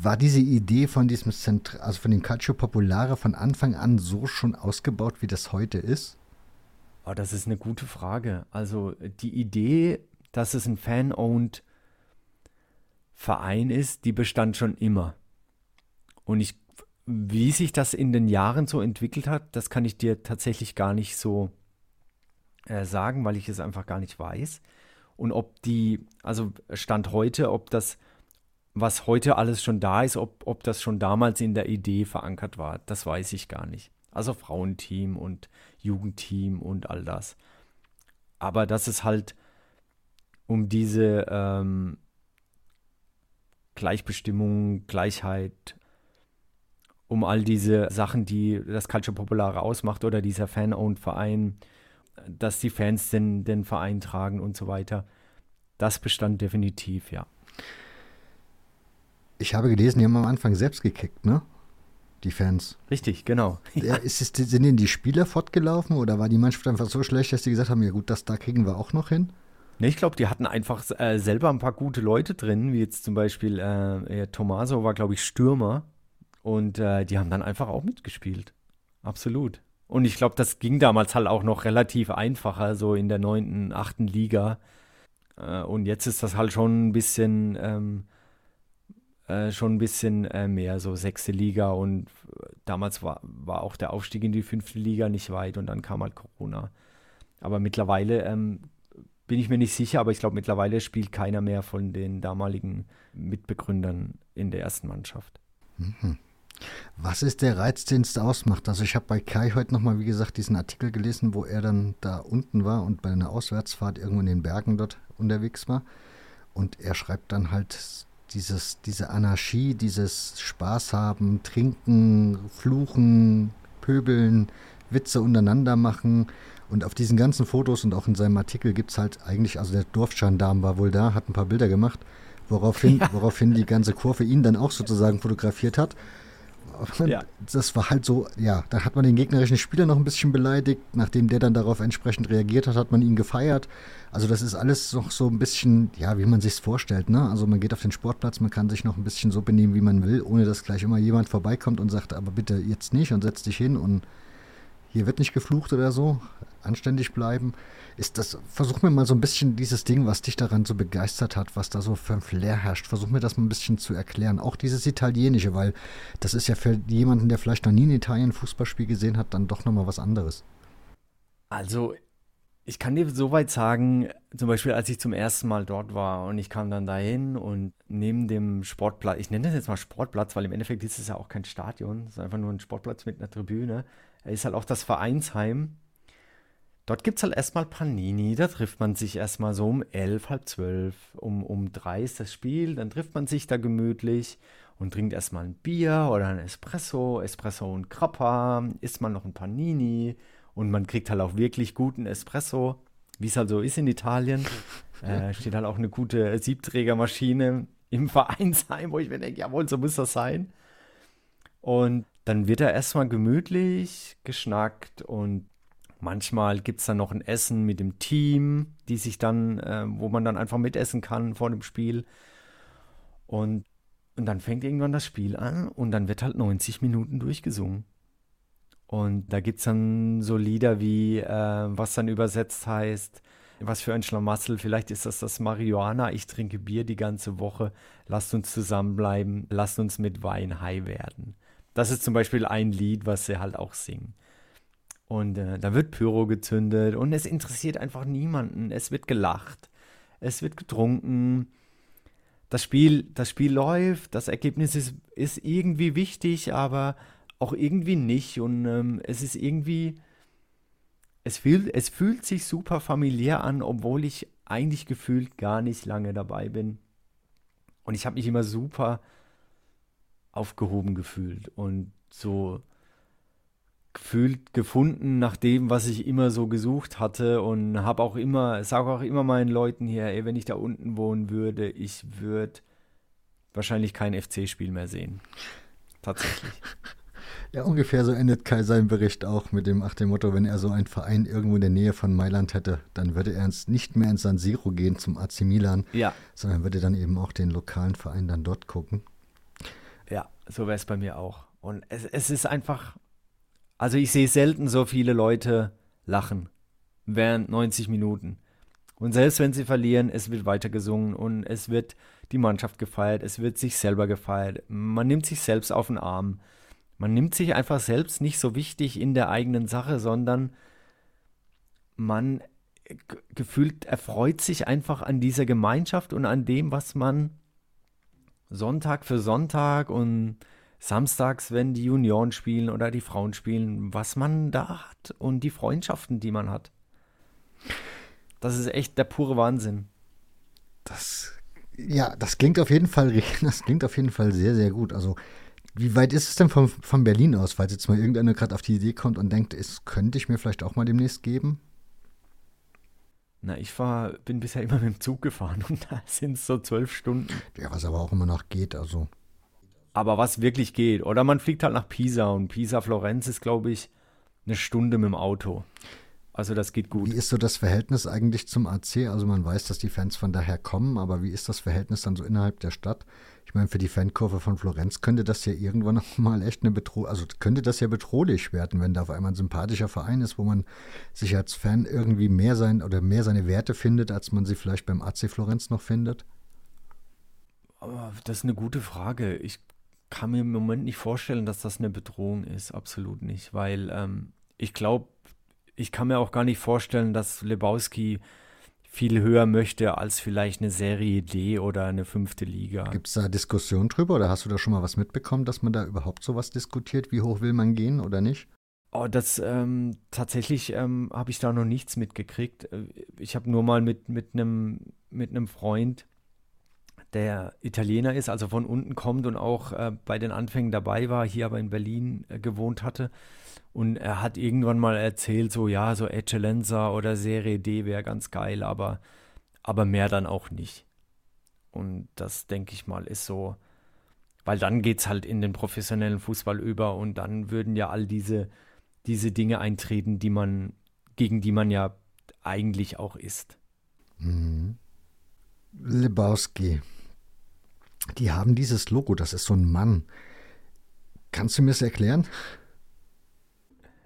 S2: War diese Idee von diesem Zentr also von dem Calcio Popolare von Anfang an so schon ausgebaut, wie das heute ist?
S1: Oh, das ist eine gute Frage. Also die Idee, dass es ein Fan-owned Verein ist, die bestand schon immer. Und ich, wie sich das in den Jahren so entwickelt hat, das kann ich dir tatsächlich gar nicht so äh, sagen, weil ich es einfach gar nicht weiß. Und ob die, also Stand heute, ob das, was heute alles schon da ist, ob, ob das schon damals in der Idee verankert war, das weiß ich gar nicht. Also Frauenteam und Jugendteam und all das. Aber dass es halt um diese ähm, Gleichbestimmung, Gleichheit, um all diese Sachen, die das Calcio Popolare ausmacht oder dieser Fan-owned Verein, dass die Fans den, den Verein tragen und so weiter. Das bestand definitiv, ja.
S2: Ich habe gelesen, die haben am Anfang selbst gekickt, ne? Die Fans.
S1: Richtig, genau. *laughs*
S2: Ja. Ist es, sind denn die Spieler fortgelaufen oder war die Mannschaft einfach so schlecht, dass die gesagt haben, ja gut, das da kriegen wir auch noch hin?
S1: Ne, ich glaube, die hatten einfach äh, selber ein paar gute Leute drin, wie jetzt zum Beispiel äh, Tommaso war, glaube ich, Stürmer. Und äh, die haben dann einfach auch mitgespielt. Absolut. Und ich glaube, das ging damals halt auch noch relativ einfacher, so in der neunten, achten Liga. Äh, und jetzt ist das halt schon ein bisschen, ähm, äh, schon ein bisschen äh, mehr, so sechste Liga. Und damals war, war auch der Aufstieg in die fünfte Liga nicht weit und dann kam halt Corona. Aber mittlerweile ähm, bin ich mir nicht sicher, aber ich glaube, mittlerweile spielt keiner mehr von den damaligen Mitbegründern in der ersten Mannschaft.
S2: Mhm. Was ist der Reiz, den es ausmacht? Also ich habe bei Kai heute nochmal, wie gesagt, diesen Artikel gelesen, wo er dann da unten war und bei einer Auswärtsfahrt irgendwo in den Bergen dort unterwegs war. Und er schreibt dann halt dieses, diese Anarchie, dieses Spaß haben, trinken, fluchen, pöbeln, Witze untereinander machen. Und auf diesen ganzen Fotos und auch in seinem Artikel gibt es halt eigentlich, also der Dorfgendarm war wohl da, hat ein paar Bilder gemacht, woraufhin, ja. woraufhin die ganze Kurve ihn dann auch sozusagen fotografiert hat ja. Das war halt so, ja, da hat man den gegnerischen Spieler noch ein bisschen beleidigt. Nachdem der dann darauf entsprechend reagiert hat, hat man ihn gefeiert. Also das ist alles noch so ein bisschen, ja, wie man sich vorstellt. Ne? Also man geht auf den Sportplatz, man kann sich noch ein bisschen so benehmen, wie man will, ohne dass gleich immer jemand vorbeikommt und sagt, aber bitte jetzt nicht und setz dich hin und hier wird nicht geflucht oder so, anständig bleiben. Ist das, versuch mir mal so ein bisschen dieses Ding, was dich daran so begeistert hat, was da so für ein Flair herrscht, versuch mir das mal ein bisschen zu erklären. Auch dieses Italienische, weil das ist ja für jemanden, der vielleicht noch nie in Italien ein Fußballspiel gesehen hat, dann doch nochmal was anderes.
S1: Also, ich kann dir soweit sagen, zum Beispiel als ich zum ersten Mal dort war und ich kam dann dahin und neben dem Sportplatz, ich nenne das jetzt mal Sportplatz, weil im Endeffekt ist es ja auch kein Stadion, es ist einfach nur ein Sportplatz mit einer Tribüne ist halt auch das Vereinsheim. Dort gibt es halt erstmal Panini, da trifft man sich erstmal so um elf, halb zwölf, um, um drei ist das Spiel, dann trifft man sich da gemütlich und trinkt erstmal ein Bier oder ein Espresso, Espresso und Krapper, isst man noch ein Panini und man kriegt halt auch wirklich guten Espresso, wie es halt so ist in Italien. *laughs* Äh, steht halt auch eine gute Siebträgermaschine im Vereinsheim, wo ich mir denke, jawohl, so muss das sein. Und dann wird er erstmal gemütlich geschnackt und manchmal gibt es dann noch ein Essen mit dem Team, die sich dann, äh, wo man dann einfach mitessen kann vor dem Spiel. Und, und dann fängt irgendwann das Spiel an und dann wird halt 90 Minuten durchgesungen. Und da gibt es dann so Lieder wie, äh, was dann übersetzt heißt, was für ein Schlamassel, vielleicht ist das das Marihuana, ich trinke Bier die ganze Woche, lasst uns zusammenbleiben, lasst uns mit Wein high werden. Das ist zum Beispiel ein Lied, was sie halt auch singen. Und äh, da wird Pyro gezündet und es interessiert einfach niemanden. Es wird gelacht, es wird getrunken. Das Spiel, das Spiel läuft, das Ergebnis ist, ist irgendwie wichtig, aber auch irgendwie nicht. Und ähm, es ist irgendwie, es fühlt, es fühlt sich super familiär an, obwohl ich eigentlich gefühlt gar nicht lange dabei bin. Und ich habe mich immer super aufgehoben gefühlt und so gefühlt gefunden nach dem, was ich immer so gesucht hatte und habe auch immer, sage auch immer meinen Leuten hier, ey, wenn ich da unten wohnen würde, ich würde wahrscheinlich kein FC-Spiel mehr sehen. Tatsächlich. *laughs*
S2: Ja, ungefähr so endet Kai seinen Bericht auch mit dem, ach dem Motto, wenn er so einen Verein irgendwo in der Nähe von Mailand hätte, dann würde er nicht mehr ins San Siro gehen zum AC Milan,
S1: ja.
S2: sondern würde dann eben auch den lokalen Verein dann dort gucken.
S1: So wäre es bei mir auch. Und es, es ist einfach, also ich sehe selten so viele Leute lachen während 90 Minuten. Und selbst wenn sie verlieren, es wird weiter gesungen und es wird die Mannschaft gefeiert, es wird sich selber gefeiert. Man nimmt sich selbst auf den Arm. Man nimmt sich einfach selbst nicht so wichtig in der eigenen Sache, sondern man gefühlt erfreut sich einfach an dieser Gemeinschaft und an dem, was man Sonntag für Sonntag und samstags, wenn die Junioren spielen oder die Frauen spielen, was man da hat und die Freundschaften, die man hat. Das ist echt der pure Wahnsinn.
S2: Das, ja, das klingt auf jeden Fall, *laughs* das klingt auf jeden Fall sehr, sehr gut. Also, wie weit ist es denn von, von Berlin aus, falls jetzt mal irgendeiner gerade auf die Idee kommt und denkt, es könnte ich mir vielleicht auch mal demnächst geben?
S1: Na, ich war, bin bisher immer mit dem Zug gefahren *laughs* und da sind es so zwölf Stunden.
S2: Ja, was aber auch immer noch geht, also.
S1: Aber was wirklich geht. Oder man fliegt halt nach Pisa und Pisa-Florenz ist, glaube ich, eine Stunde mit dem Auto. Also das geht gut.
S2: Wie ist so das Verhältnis eigentlich zum AC? Also man weiß, dass die Fans von daher kommen, aber wie ist das Verhältnis dann so innerhalb der Stadt? Ich meine, für die Fankurve von Florenz könnte das ja irgendwann *laughs* noch mal echt eine Bedrohung, also könnte das ja bedrohlich werden, wenn da auf einmal ein sympathischer Verein ist, wo man sich als Fan irgendwie mehr sein oder mehr seine Werte findet, als man sie vielleicht beim AC Florenz noch findet?
S1: Das ist eine gute Frage. Ich kann mir im Moment nicht vorstellen, dass das eine Bedrohung ist. Absolut nicht. Weil ähm, ich glaube, ich kann mir auch gar nicht vorstellen, dass Lebowski viel höher möchte als vielleicht eine Serie D oder eine fünfte Liga.
S2: Gibt es da Diskussionen drüber oder hast du da schon mal was mitbekommen, dass man da überhaupt sowas diskutiert? Wie hoch will man gehen oder nicht?
S1: Oh, das ähm, tatsächlich ähm, habe ich da noch nichts mitgekriegt. Äh, ich habe nur mal mit mit einem mit einem Freund, der Italiener ist, also von unten kommt und auch äh, bei den Anfängen dabei war, hier aber in Berlin äh, gewohnt hatte, und er hat irgendwann mal erzählt, so ja, so Eccellenza oder Serie D wäre ganz geil, aber, aber mehr dann auch nicht. Und das, denke ich mal, ist so, weil dann geht es halt in den professionellen Fußball über und dann würden ja all diese, diese Dinge eintreten, die man, gegen die man ja eigentlich auch ist.
S2: Mhm. Lebowski. Die haben dieses Logo, das ist so ein Mann. Kannst du mir das erklären?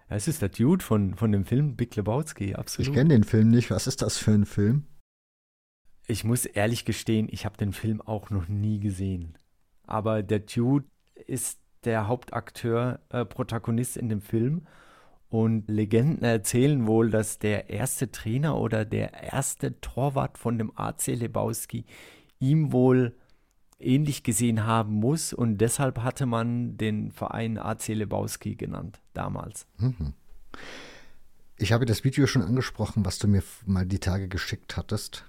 S1: Es ist der Dude von, von dem Film Big Lebowski, absolut.
S2: Ich kenne den Film nicht. Was ist das für ein Film?
S1: Ich muss ehrlich gestehen, ich habe den Film auch noch nie gesehen. Aber der Dude ist der Hauptakteur, äh, Protagonist in dem Film. Und Legenden erzählen wohl, dass der erste Trainer oder der erste Torwart von dem AC Lebowski ihm wohl ähnlich gesehen haben muss und deshalb hatte man den Verein AC Lebowski genannt damals. Mhm.
S2: Ich habe das Video schon angesprochen, was du mir mal die Tage geschickt hattest.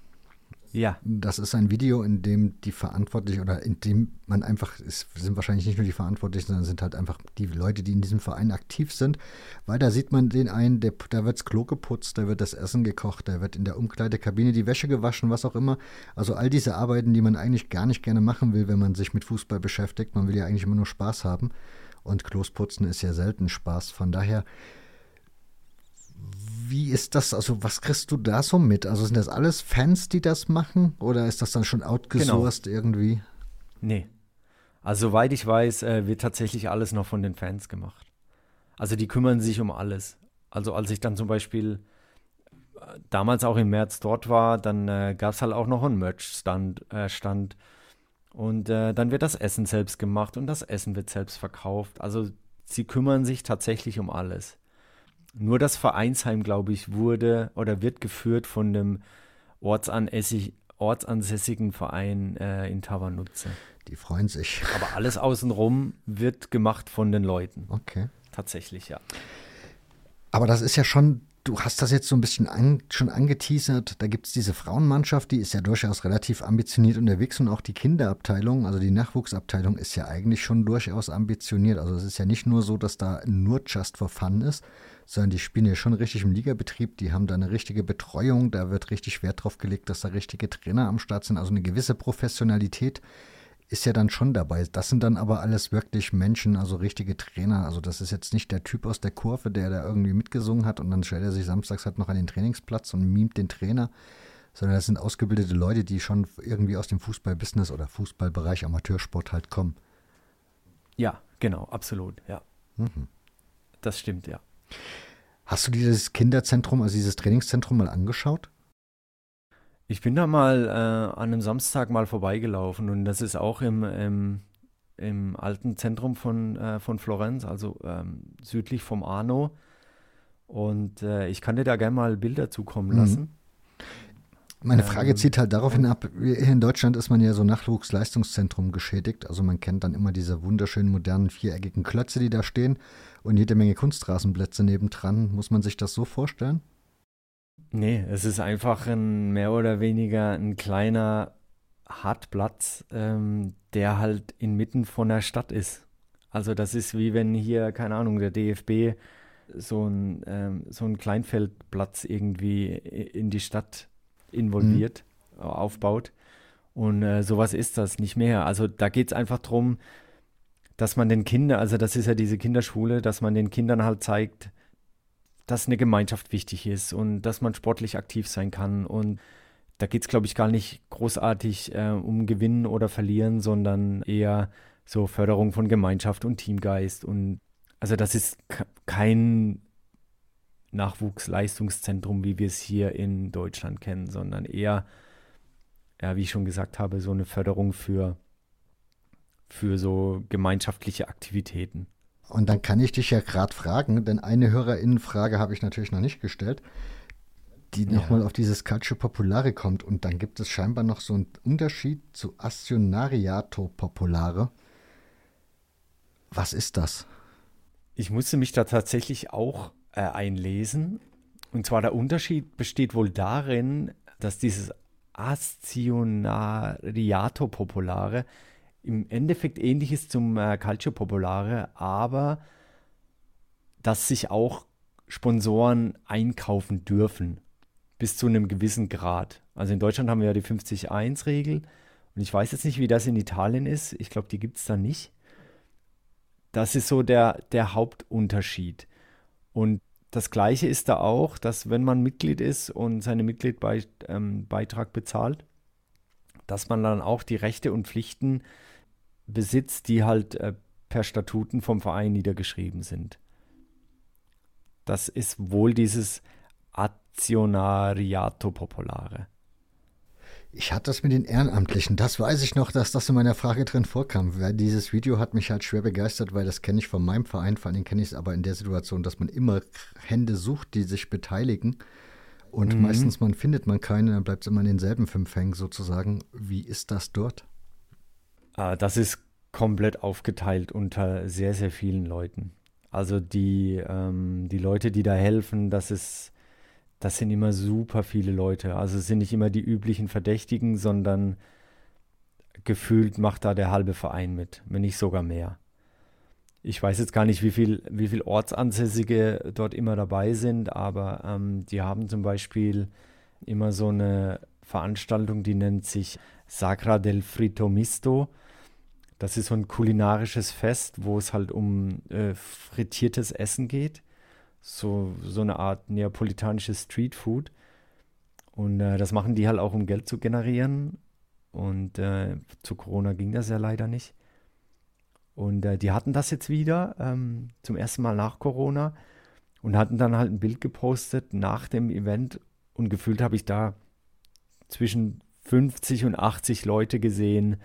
S1: Ja.
S2: Das ist ein Video, in dem die Verantwortlichen oder in dem man einfach, es sind wahrscheinlich nicht nur die Verantwortlichen, sondern sind halt einfach die Leute, die in diesem Verein aktiv sind, weil da sieht man den einen, der, da wird das Klo geputzt, da wird das Essen gekocht, da wird in der Umkleidekabine die Wäsche gewaschen, was auch immer. Also all diese Arbeiten, die man eigentlich gar nicht gerne machen will, wenn man sich mit Fußball beschäftigt. Man will ja eigentlich immer nur Spaß haben. Und Klos putzen ist ja selten Spaß. Von daher wie ist das, also was kriegst du da so mit? Also sind das alles Fans, die das machen oder ist das dann schon outgesourced genau. irgendwie?
S1: Nee. Also soweit ich weiß, äh, wird tatsächlich alles noch von den Fans gemacht. Also die kümmern sich um alles. Also als ich dann zum Beispiel äh, damals auch im März dort war, dann äh, gab es halt auch noch einen Merch-Stand. Äh, Stand. Und äh, dann wird das Essen selbst gemacht und das Essen wird selbst verkauft. Also sie kümmern sich tatsächlich um alles. Nur das Vereinsheim, glaube ich, wurde oder wird geführt von dem ortsansässig, ortsansässigen Verein äh, in Tavernutze.
S2: Die freuen sich.
S1: Aber alles außenrum wird gemacht von den Leuten.
S2: Okay.
S1: Tatsächlich, ja.
S2: Aber das ist ja schon, du hast das jetzt so ein bisschen an, schon angeteasert. Da gibt es diese Frauenmannschaft, die ist ja durchaus relativ ambitioniert unterwegs und auch die Kinderabteilung, also die Nachwuchsabteilung, ist ja eigentlich schon durchaus ambitioniert. Also es ist ja nicht nur so, dass da nur Just for Fun ist, sondern die spielen ja schon richtig im Ligabetrieb, die haben da eine richtige Betreuung, da wird richtig Wert drauf gelegt, dass da richtige Trainer am Start sind, also eine gewisse Professionalität ist ja dann schon dabei. Das sind dann aber alles wirklich Menschen, also richtige Trainer. Also das ist jetzt nicht der Typ aus der Kurve, der da irgendwie mitgesungen hat und dann stellt er sich samstags halt noch an den Trainingsplatz und mimt den Trainer, sondern das sind ausgebildete Leute, die schon irgendwie aus dem Fußballbusiness oder Fußballbereich Amateursport halt kommen.
S1: Ja, genau, absolut, ja. Mhm. Das stimmt, ja.
S2: Hast du dieses Kinderzentrum, also dieses Trainingszentrum mal angeschaut?
S1: Ich bin da mal äh, an einem Samstag mal vorbeigelaufen und das ist auch im, im, im alten Zentrum von, äh, von Florenz, also ähm, südlich vom Arno. Und äh, ich kann dir da gerne mal Bilder zukommen mhm. lassen. Mhm.
S2: Meine Frage zieht halt darauf hin ab, hier in Deutschland ist man ja so Nachwuchsleistungszentrum geschädigt. Also man kennt dann immer diese wunderschönen modernen viereckigen Klötze, die da stehen und jede Menge Kunstrasenplätze nebendran. Muss man sich das so vorstellen?
S1: Nee, es ist einfach ein mehr oder weniger ein kleiner Hartplatz, ähm, der halt inmitten von der Stadt ist. Also das ist wie wenn hier, keine Ahnung, der DFB so ein, ähm, so ein Kleinfeldplatz irgendwie in die Stadt involviert, mhm. aufbaut. Und äh, sowas ist das nicht mehr. Also da geht es einfach darum, dass man den Kindern, also das ist ja diese Kinderschule, dass man den Kindern halt zeigt, dass eine Gemeinschaft wichtig ist und dass man sportlich aktiv sein kann. Und da geht es, glaube ich, gar nicht großartig äh, um Gewinnen oder Verlieren, sondern eher so Förderung von Gemeinschaft und Teamgeist. Und also das ist kein Nachwuchsleistungszentrum, wie wir es hier in Deutschland kennen, sondern eher, ja, wie ich schon gesagt habe, so eine Förderung für, für so gemeinschaftliche Aktivitäten.
S2: Und dann kann ich dich ja gerade fragen, denn eine Hörerinnenfrage habe ich natürlich noch nicht gestellt, die ja. nochmal auf dieses Calcio Popolare kommt. Und dann gibt es scheinbar noch so einen Unterschied zu Azionariato Popolare. Was ist das?
S1: Ich musste mich da tatsächlich auch äh, einlesen. Und zwar der Unterschied besteht wohl darin, dass dieses Azionariato Popolare im Endeffekt ähnlich ist zum äh, Calcio Popolare, aber dass sich auch Sponsoren einkaufen dürfen bis zu einem gewissen Grad. Also in Deutschland haben wir ja die 50-1-Regel Und ich weiß jetzt nicht, wie das in Italien ist. Ich glaube, die gibt es da nicht. Das ist so der, der Hauptunterschied. Und das Gleiche ist da auch, dass wenn man Mitglied ist und seinen Mitgliedbeitrag ähm, bezahlt, dass man dann auch die Rechte und Pflichten besitzt, die halt äh, per Statuten vom Verein niedergeschrieben sind. Das ist wohl dieses Azionariato Popolare.
S2: Ich hatte das mit den Ehrenamtlichen. Das weiß ich noch, dass das in meiner Frage drin vorkam. Dieses Video hat mich halt schwer begeistert, weil das kenne ich von meinem Verein. Vor allem kenne ich es aber in der Situation, dass man immer Hände sucht, die sich beteiligen. Und mhm. meistens man findet man keine, dann bleibt es immer in denselben fünf hängen sozusagen. Wie ist das dort?
S1: Ah, das ist komplett aufgeteilt unter sehr, sehr vielen Leuten. Also die, ähm, die Leute, die da helfen, das ist das sind immer super viele Leute. Also es sind nicht immer die üblichen Verdächtigen, sondern gefühlt macht da der halbe Verein mit, wenn nicht sogar mehr. Ich weiß jetzt gar nicht, wie viel, wie viel Ortsansässige dort immer dabei sind, aber ähm, die haben zum Beispiel immer so eine Veranstaltung, die nennt sich Sacra del Frito Misto. Das ist so ein kulinarisches Fest, wo es halt um äh, frittiertes Essen geht so, so eine Art neapolitanisches Streetfood. Und äh, das machen die halt auch, um Geld zu generieren. Und äh, zu Corona ging das ja leider nicht. Und äh, die hatten das jetzt wieder, ähm, zum ersten Mal nach Corona. Und hatten dann halt ein Bild gepostet nach dem Event. Und gefühlt habe ich da zwischen 50 und 80 Leute gesehen,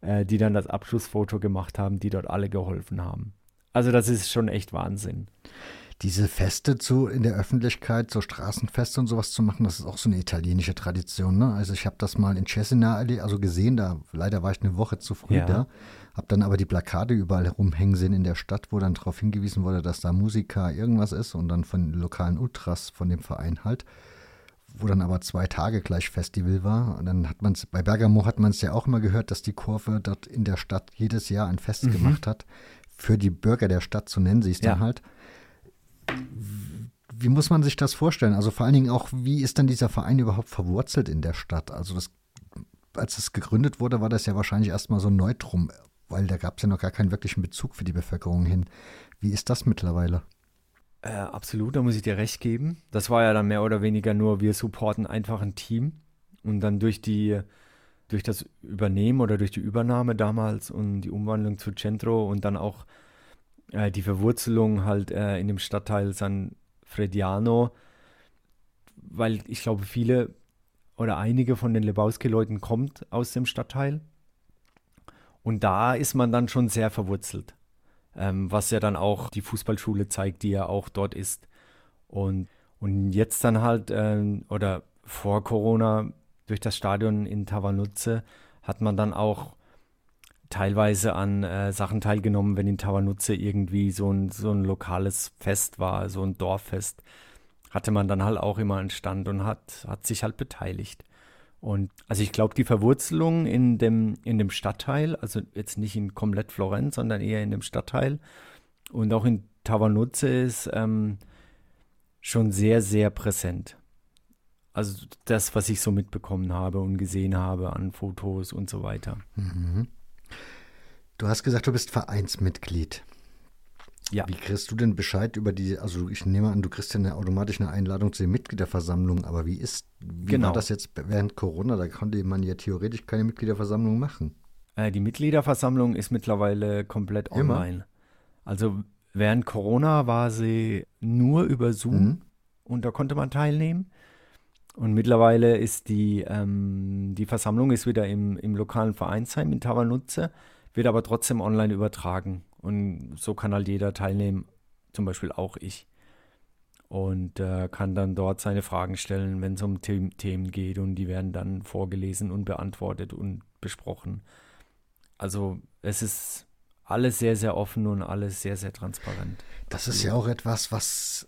S1: äh, die dann das Abschlussfoto gemacht haben, die dort alle geholfen haben. Also das ist schon echt Wahnsinn
S2: diese Feste zu in der Öffentlichkeit, so Straßenfeste und sowas zu machen, das ist auch so eine italienische Tradition. Ne? Also ich habe das mal in Cesena also gesehen, da leider war ich eine Woche zu früh ja. da, habe dann aber die Plakate überall rumhängen sehen in der Stadt, wo dann darauf hingewiesen wurde, dass da Musiker irgendwas ist und dann von lokalen Ultras von dem Verein halt wo dann aber zwei Tage gleich Festival war. Und dann hat man es, bei Bergamo hat man es ja auch immer gehört, dass die Kurve dort in der Stadt jedes Jahr ein Fest mhm. gemacht hat. Für die Bürger der Stadt, so nennen sie es ja. dann halt wie muss man sich das vorstellen? Also vor allen Dingen auch, wie ist denn dieser Verein überhaupt verwurzelt in der Stadt? Also das, als es gegründet wurde, war das ja wahrscheinlich erstmal so Neutrum, weil da gab es ja noch gar keinen wirklichen Bezug für die Bevölkerung hin. Wie ist das mittlerweile?
S1: Äh, absolut, da muss ich dir recht geben. Das war ja dann mehr oder weniger nur, wir supporten einfach ein Team und dann durch die durch das Übernehmen oder durch die Übernahme damals und die Umwandlung zu Centro und dann auch äh, die Verwurzelung halt äh, in dem Stadtteil San Frediano, weil ich glaube, viele oder einige von den Lebowski-Leuten kommt aus dem Stadtteil. Und da ist man dann schon sehr verwurzelt, ähm, was ja dann auch die Fußballschule zeigt, die ja auch dort ist. Und, und jetzt dann halt, äh, oder vor Corona, durch das Stadion in Tavanuzze, hat man dann auch teilweise an äh, Sachen teilgenommen, wenn in Tawanutze irgendwie so ein, so ein lokales Fest war, so ein Dorffest, hatte man dann halt auch immer einen Stand und hat, hat sich halt beteiligt. Und also ich glaube, die Verwurzelung in dem, in dem Stadtteil, also jetzt nicht in komplett Florenz, sondern eher in dem Stadtteil und auch in Tavanuzze ist ähm, schon sehr, sehr präsent. Also das, was ich so mitbekommen habe und gesehen habe an Fotos und so weiter. Mhm.
S2: Du hast gesagt, du bist Vereinsmitglied. Ja. Wie kriegst du denn Bescheid über die, also ich nehme an, du kriegst ja eine, automatisch eine Einladung zur Mitgliederversammlung, aber wie ist, wie genau. war das jetzt während Corona? Da konnte man ja theoretisch keine Mitgliederversammlung machen.
S1: Äh, die Mitgliederversammlung ist mittlerweile komplett online. Immer? Also während Corona war sie nur über Zoom mhm. und da konnte man teilnehmen. Und mittlerweile ist die, ähm, die Versammlung ist wieder im, im lokalen Vereinsheim in Tavanutze wird aber trotzdem online übertragen. Und so kann halt jeder teilnehmen, zum Beispiel auch ich. Und äh, kann dann dort seine Fragen stellen, wenn es um The Themen geht. Und die werden dann vorgelesen und beantwortet und besprochen. Also es ist alles sehr, sehr offen und alles sehr, sehr transparent.
S2: Das ist ja auch etwas, was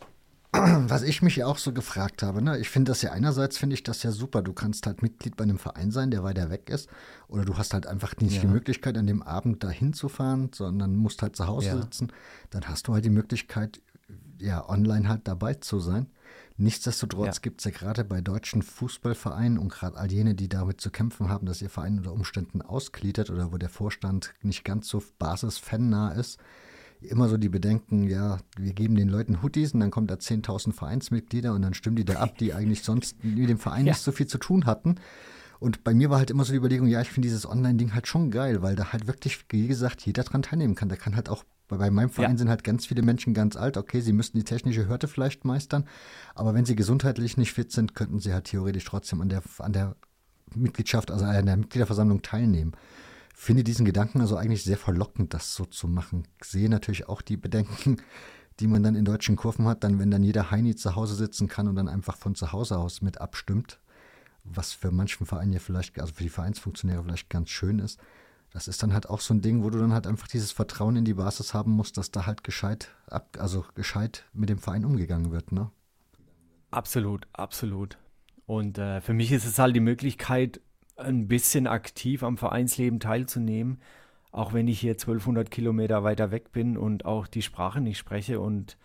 S2: *clears throat* was ich mich ja auch so gefragt habe, ne? ich finde das ja einerseits, finde ich das ja super. Du kannst halt Mitglied bei einem Verein sein, der weiter weg ist. Oder du hast halt einfach nicht ja. die Möglichkeit, an dem Abend dahin zu fahren, sondern musst halt zu Hause ja. sitzen. Dann hast du halt die Möglichkeit, ja, online halt dabei zu sein. Nichtsdestotrotz ja. gibt es ja gerade bei deutschen Fußballvereinen und gerade all jene, die damit zu kämpfen haben, dass ihr Verein unter Umständen ausgliedert oder wo der Vorstand nicht ganz so basisfannah ist, immer so die Bedenken, ja, wir geben den Leuten Hoodies und dann kommt da 10.000 Vereinsmitglieder und dann stimmen die da ab, die eigentlich sonst *laughs* mit dem Verein ja. nicht so viel zu tun hatten. Und bei mir war halt immer so die Überlegung, ja, ich finde dieses Online-Ding halt schon geil, weil da halt wirklich, wie gesagt, jeder dran teilnehmen kann. Der kann halt auch, bei meinem Verein ja. sind halt ganz viele Menschen ganz alt. Okay, sie müssten die technische Hürde vielleicht meistern, aber wenn sie gesundheitlich nicht fit sind, könnten sie halt theoretisch trotzdem an der, an der Mitgliedschaft, also an der Mitgliederversammlung teilnehmen. Finde diesen Gedanken also eigentlich sehr verlockend, das so zu machen. Ich sehe natürlich auch die Bedenken, die man dann in deutschen Kurven hat, dann wenn dann jeder Heini zu Hause sitzen kann und dann einfach von zu Hause aus mit abstimmt was für manchen Vereinen ja vielleicht, also für die Vereinsfunktionäre vielleicht ganz schön ist. Das ist dann halt auch so ein Ding, wo du dann halt einfach dieses Vertrauen in die Basis haben musst, dass da halt gescheit, ab, also gescheit mit dem Verein umgegangen wird, ne?
S1: Absolut, absolut. Und äh, für mich ist es halt die Möglichkeit, ein bisschen aktiv am Vereinsleben teilzunehmen, auch wenn ich hier 1200 Kilometer weiter weg bin und auch die Sprache nicht spreche und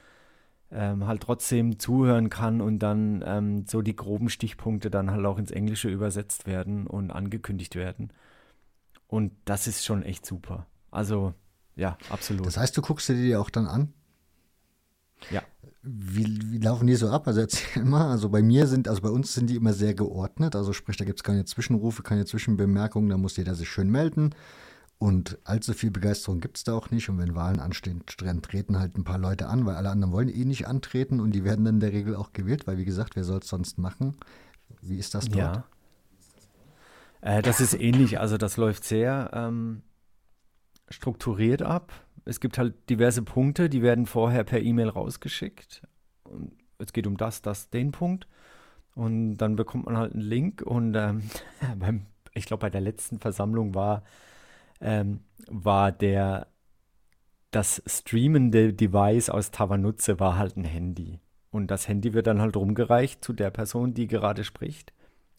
S1: ähm, halt trotzdem zuhören kann und dann ähm, so die groben Stichpunkte dann halt auch ins Englische übersetzt werden und angekündigt werden. Und das ist schon echt super. Also, ja, absolut.
S2: Das heißt, du guckst dir die auch dann an?
S1: Ja.
S2: Wie, wie laufen die so ab? Also erzähl *laughs* mal, also bei mir sind, also bei uns sind die immer sehr geordnet. Also sprich, da gibt es keine Zwischenrufe, keine Zwischenbemerkungen, da muss jeder sich schön melden. Und allzu viel Begeisterung gibt es da auch nicht. Und wenn Wahlen anstehen, treten halt ein paar Leute an, weil alle anderen wollen eh nicht antreten und die werden dann in der Regel auch gewählt, weil wie gesagt, wer soll es sonst machen? Wie ist das dort?
S1: Ja. Äh, das ist ähnlich. Also das läuft sehr ähm, strukturiert ab. Es gibt halt diverse Punkte, die werden vorher per E-Mail rausgeschickt. Und es geht um das, das, den Punkt. Und dann bekommt man halt einen Link. Und ähm, *laughs* beim, ich glaube, bei der letzten Versammlung war ähm, war der, das streamende Device aus Tavanutze war halt ein Handy. Und das Handy wird dann halt rumgereicht zu der Person, die gerade spricht.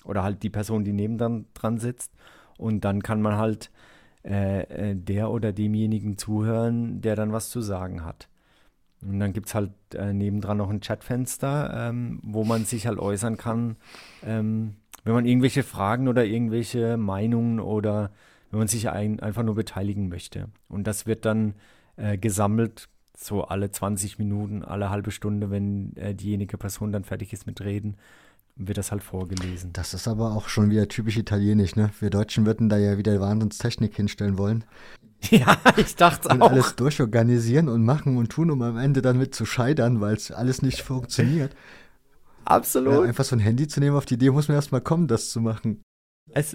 S1: Oder halt die Person, die neben dran sitzt. Und dann kann man halt äh, äh, der oder demjenigen zuhören, der dann was zu sagen hat. Und dann gibt es halt äh, nebendran noch ein Chatfenster, ähm, wo man sich halt äußern kann, ähm, wenn man irgendwelche Fragen oder irgendwelche Meinungen oder wenn man sich ein, einfach nur beteiligen möchte. Und das wird dann äh, gesammelt, so alle 20 Minuten, alle halbe Stunde, wenn äh, diejenige Person dann fertig ist mit Reden, wird das halt vorgelesen.
S2: Das ist aber auch schon wieder typisch italienisch, ne? Wir Deutschen würden da ja wieder Wahnsinnstechnik hinstellen wollen. *laughs*
S1: Ja, ich dachte und auch.
S2: alles durchorganisieren und machen und tun, um am Ende dann mit zu scheitern, weil es alles nicht funktioniert. *laughs*
S1: Absolut.
S2: Ja, einfach so ein Handy zu nehmen, auf die Idee muss man erstmal kommen, das zu machen.
S1: Es,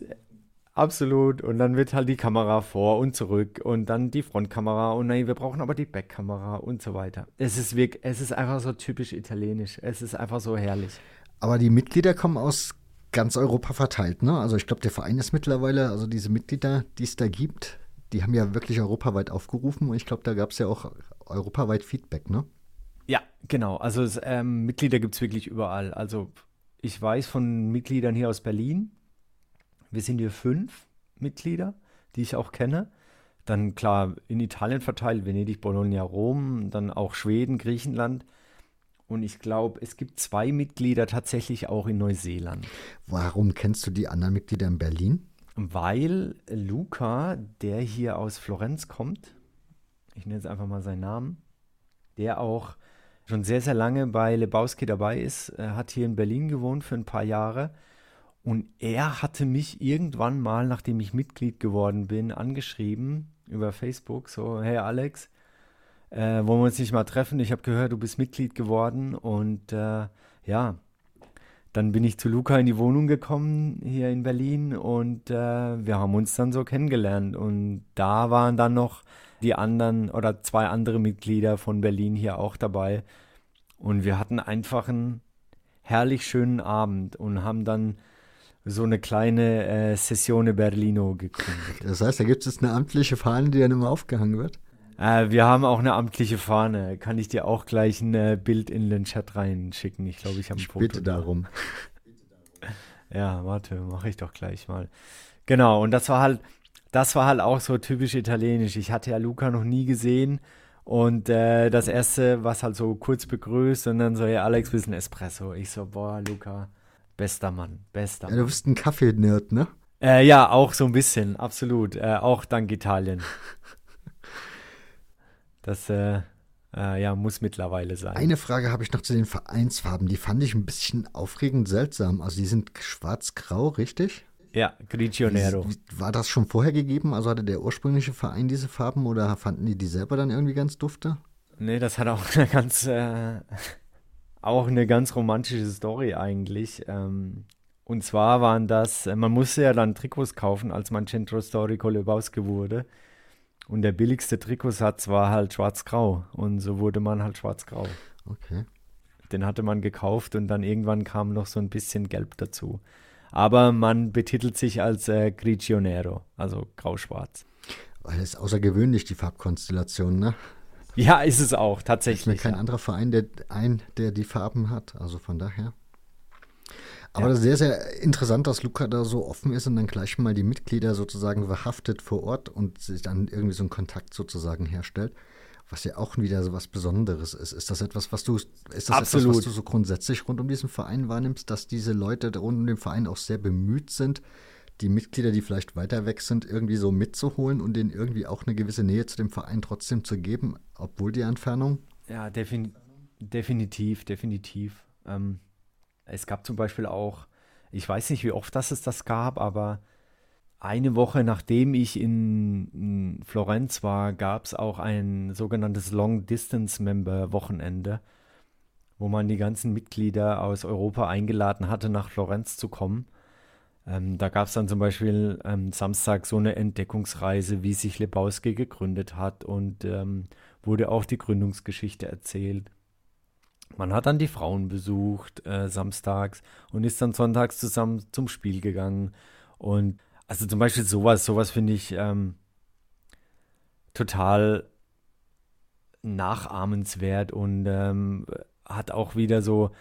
S1: Absolut. Und dann wird halt die Kamera vor und zurück und dann die Frontkamera und nein, wir brauchen aber die Backkamera und so weiter. Es ist wirklich, es ist einfach so typisch italienisch. Es ist einfach so herrlich.
S2: Aber die Mitglieder kommen aus ganz Europa verteilt, ne? Also ich glaube, der Verein ist mittlerweile, also diese Mitglieder, die es da gibt, die haben ja wirklich europaweit aufgerufen und ich glaube, da gab es ja auch europaweit Feedback, ne?
S1: Ja, genau. Also es, ähm, Mitglieder gibt es wirklich überall. Also ich weiß von Mitgliedern hier aus Berlin, wir sind hier fünf Mitglieder, die ich auch kenne. Dann klar in Italien verteilt, Venedig, Bologna, Rom, dann auch Schweden, Griechenland. Und ich glaube, es gibt zwei Mitglieder tatsächlich auch in Neuseeland.
S2: Warum kennst du die anderen Mitglieder in Berlin?
S1: Weil Luca, der hier aus Florenz kommt, ich nenne jetzt einfach mal seinen Namen, der auch schon sehr, sehr lange bei Lebowski dabei ist, hat hier in Berlin gewohnt für ein paar Jahre und er hatte mich irgendwann mal, nachdem ich Mitglied geworden bin, angeschrieben über Facebook, so, hey Alex, äh, wollen wir uns nicht mal treffen? Ich habe gehört, du bist Mitglied geworden. Und äh, ja, dann bin ich zu Luca in die Wohnung gekommen hier in Berlin und äh, wir haben uns dann so kennengelernt. Und da waren dann noch die anderen oder zwei andere Mitglieder von Berlin hier auch dabei. Und wir hatten einfach einen herrlich schönen Abend und haben dann so eine kleine äh, Sessione Berlino gegründet.
S2: Das heißt, da gibt es eine amtliche Fahne, die dann immer aufgehangen wird?
S1: Äh, wir haben auch eine amtliche Fahne. Kann ich dir auch gleich ein äh, Bild in den Chat reinschicken? Ich glaube, ich habe ein
S2: ich Foto. Bitte darum.
S1: ja, warte, mache ich doch gleich mal. Genau, und das war halt, das war halt auch so typisch italienisch. Ich hatte ja Luca noch nie gesehen Und äh, das erste, was halt so kurz begrüßt und dann so, ja, Alex, bisschen Espresso. Ich so, boah, Luca, bester Mann, bester
S2: Ja, du bist ein Kaffee-Nerd, ne?
S1: Äh, ja, auch so ein bisschen, absolut. Äh, auch dank Italien. *laughs* Das äh, äh, ja, muss mittlerweile sein.
S2: Eine Frage habe ich noch zu den Vereinsfarben. Die fand ich ein bisschen aufregend seltsam. Also die sind schwarz-grau, richtig?
S1: Ja, Grigio Nero.
S2: Wie- War das schon vorher gegeben? Also hatte der ursprüngliche Verein diese Farben oder fanden die die selber dann irgendwie ganz dufte?
S1: Nee, das hat auch *laughs* eine ganz, äh, auch eine ganz romantische Story eigentlich. Ähm, und zwar waren das, man musste ja dann Trikots kaufen, als man Centro Storico Lebowski wurde. Und der billigste Trikotsatz war halt schwarz-grau. Und so wurde man halt schwarz-grau.
S2: Okay.
S1: Den hatte man gekauft und dann irgendwann kam noch so ein bisschen Gelb dazu. Aber man betitelt sich als äh, Grigio Nero, also grau-schwarz.
S2: Weil es ist außergewöhnlich, die Farbkonstellation, ne?
S1: Ja, ist es auch,
S2: Ist mir
S1: tatsächlich.
S2: kein
S1: ja.
S2: anderer Verein, der ein, der die Farben hat. Also von daher. Aber
S1: Ja.
S2: das ist sehr, sehr interessant, dass Luca da so offen ist und dann gleich mal die Mitglieder sozusagen verhaftet vor Ort und sich dann irgendwie so einen Kontakt sozusagen herstellt. Was ja auch wieder so was Besonderes ist. Ist das etwas, was du, ist das etwas, was du so grundsätzlich rund um diesen Verein wahrnimmst, dass diese Leute rund um den Verein auch sehr bemüht sind, die Mitglieder, die vielleicht weiter weg sind, irgendwie so mitzuholen und denen irgendwie auch eine gewisse Nähe zu dem Verein trotzdem zu geben, obwohl die Entfernung?
S1: Ja, defin definitiv, definitiv. Ähm, es gab zum Beispiel auch, ich weiß nicht, wie oft das es das gab, aber eine Woche nachdem ich in, Florenz war, gab es auch ein sogenanntes Long Distance Member Wochenende, wo man die ganzen Mitglieder aus Europa eingeladen hatte, nach Florenz zu kommen. Ähm, da gab es dann zum Beispiel ähm, Samstag so eine Entdeckungsreise, wie sich Lebowski gegründet hat und ähm, wurde auch die Gründungsgeschichte erzählt. Man hat dann die Frauen besucht äh, samstags und ist dann sonntags zusammen zum Spiel gegangen. Und also zum Beispiel sowas, sowas finde ich ähm, total nachahmenswert und ähm, hat auch wieder so,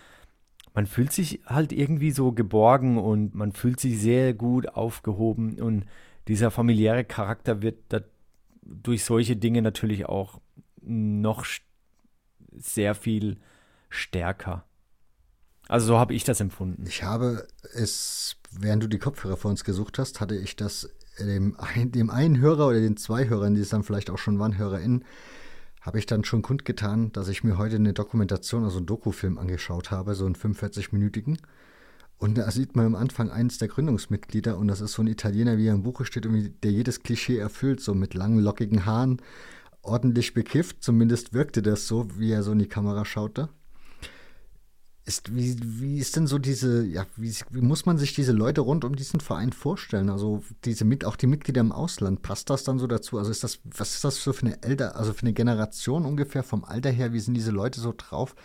S1: man fühlt sich halt irgendwie so geborgen und man fühlt sich sehr gut aufgehoben und dieser familiäre Charakter wird durch solche Dinge natürlich auch noch sehr viel stärker. Also so habe ich das empfunden.
S2: Ich habe es, während du die Kopfhörer vor uns gesucht hast, hatte ich das dem, dem einen Hörer oder den zwei Hörern, die es dann vielleicht auch schon waren, HörerInnen, habe ich dann schon kundgetan, dass ich mir heute eine Dokumentation, also einen Dokufilm angeschaut habe, so einen 45-minütigen. Und da sieht man am Anfang eines der Gründungsmitglieder und das ist so ein Italiener, wie er im Buche steht, der jedes Klischee erfüllt, so mit langen, lockigen Haaren, ordentlich bekifft. Zumindest wirkte das so, wie er so in die Kamera schaute. Ist, wie, wie ist denn so diese, ja, wie, wie muss man sich diese Leute rund um diesen Verein vorstellen? Also diese mit, auch die Mitglieder im Ausland, passt das dann so dazu? Also ist das, was ist das so für eine älter, also für eine Generation ungefähr vom Alter her, wie sind diese Leute so drauf?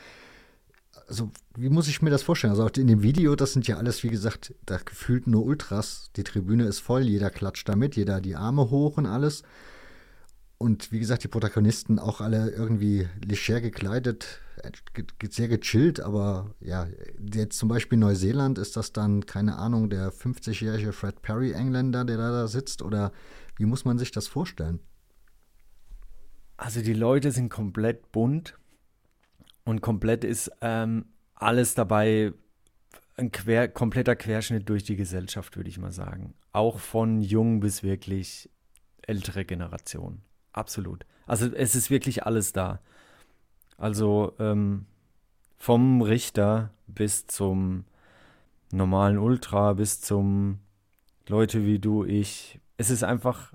S2: Also, wie muss ich mir das vorstellen? Also, in dem Video, das sind ja alles, wie gesagt, da gefühlt nur Ultras. Die Tribüne ist voll, jeder klatscht damit, jeder die Arme hoch und alles. Und wie gesagt, die Protagonisten auch alle irgendwie leger gekleidet, äh, sehr gechillt, aber ja, jetzt zum Beispiel Neuseeland ist das dann, keine Ahnung, der 50-jährige Fred Perry Engländer, der da, da sitzt, oder wie muss man sich das vorstellen?
S1: Also die Leute sind komplett bunt und komplett ist ähm, alles dabei ein quer, kompletter Querschnitt durch die Gesellschaft, würde ich mal sagen. Auch von jung bis wirklich ältere Generation. Absolut. Also es ist wirklich alles da. Also ähm, vom Richter bis zum normalen Ultra, bis zum Leute wie du, ich. Es ist einfach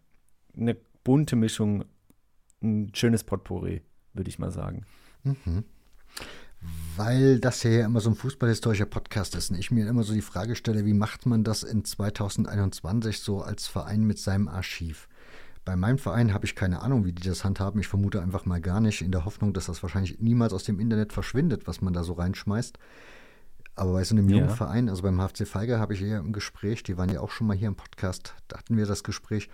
S1: eine bunte Mischung ein schönes Potpourri, würde ich mal sagen.
S2: Mhm. Weil das ja immer so ein fußballhistorischer Podcast ist und ich mir immer so die Frage stelle, wie macht man das in 2021 so als Verein mit seinem Archiv? Bei meinem Verein habe ich keine Ahnung, wie die das handhaben. Ich vermute einfach mal gar nicht, in der Hoffnung, dass das wahrscheinlich niemals aus dem Internet verschwindet, was man da so reinschmeißt. Aber bei so einem jungen
S1: Ja.
S2: Verein, also beim HFC Feiger habe ich eher im Gespräch, die waren ja auch schon mal hier im Podcast, da hatten wir das Gespräch.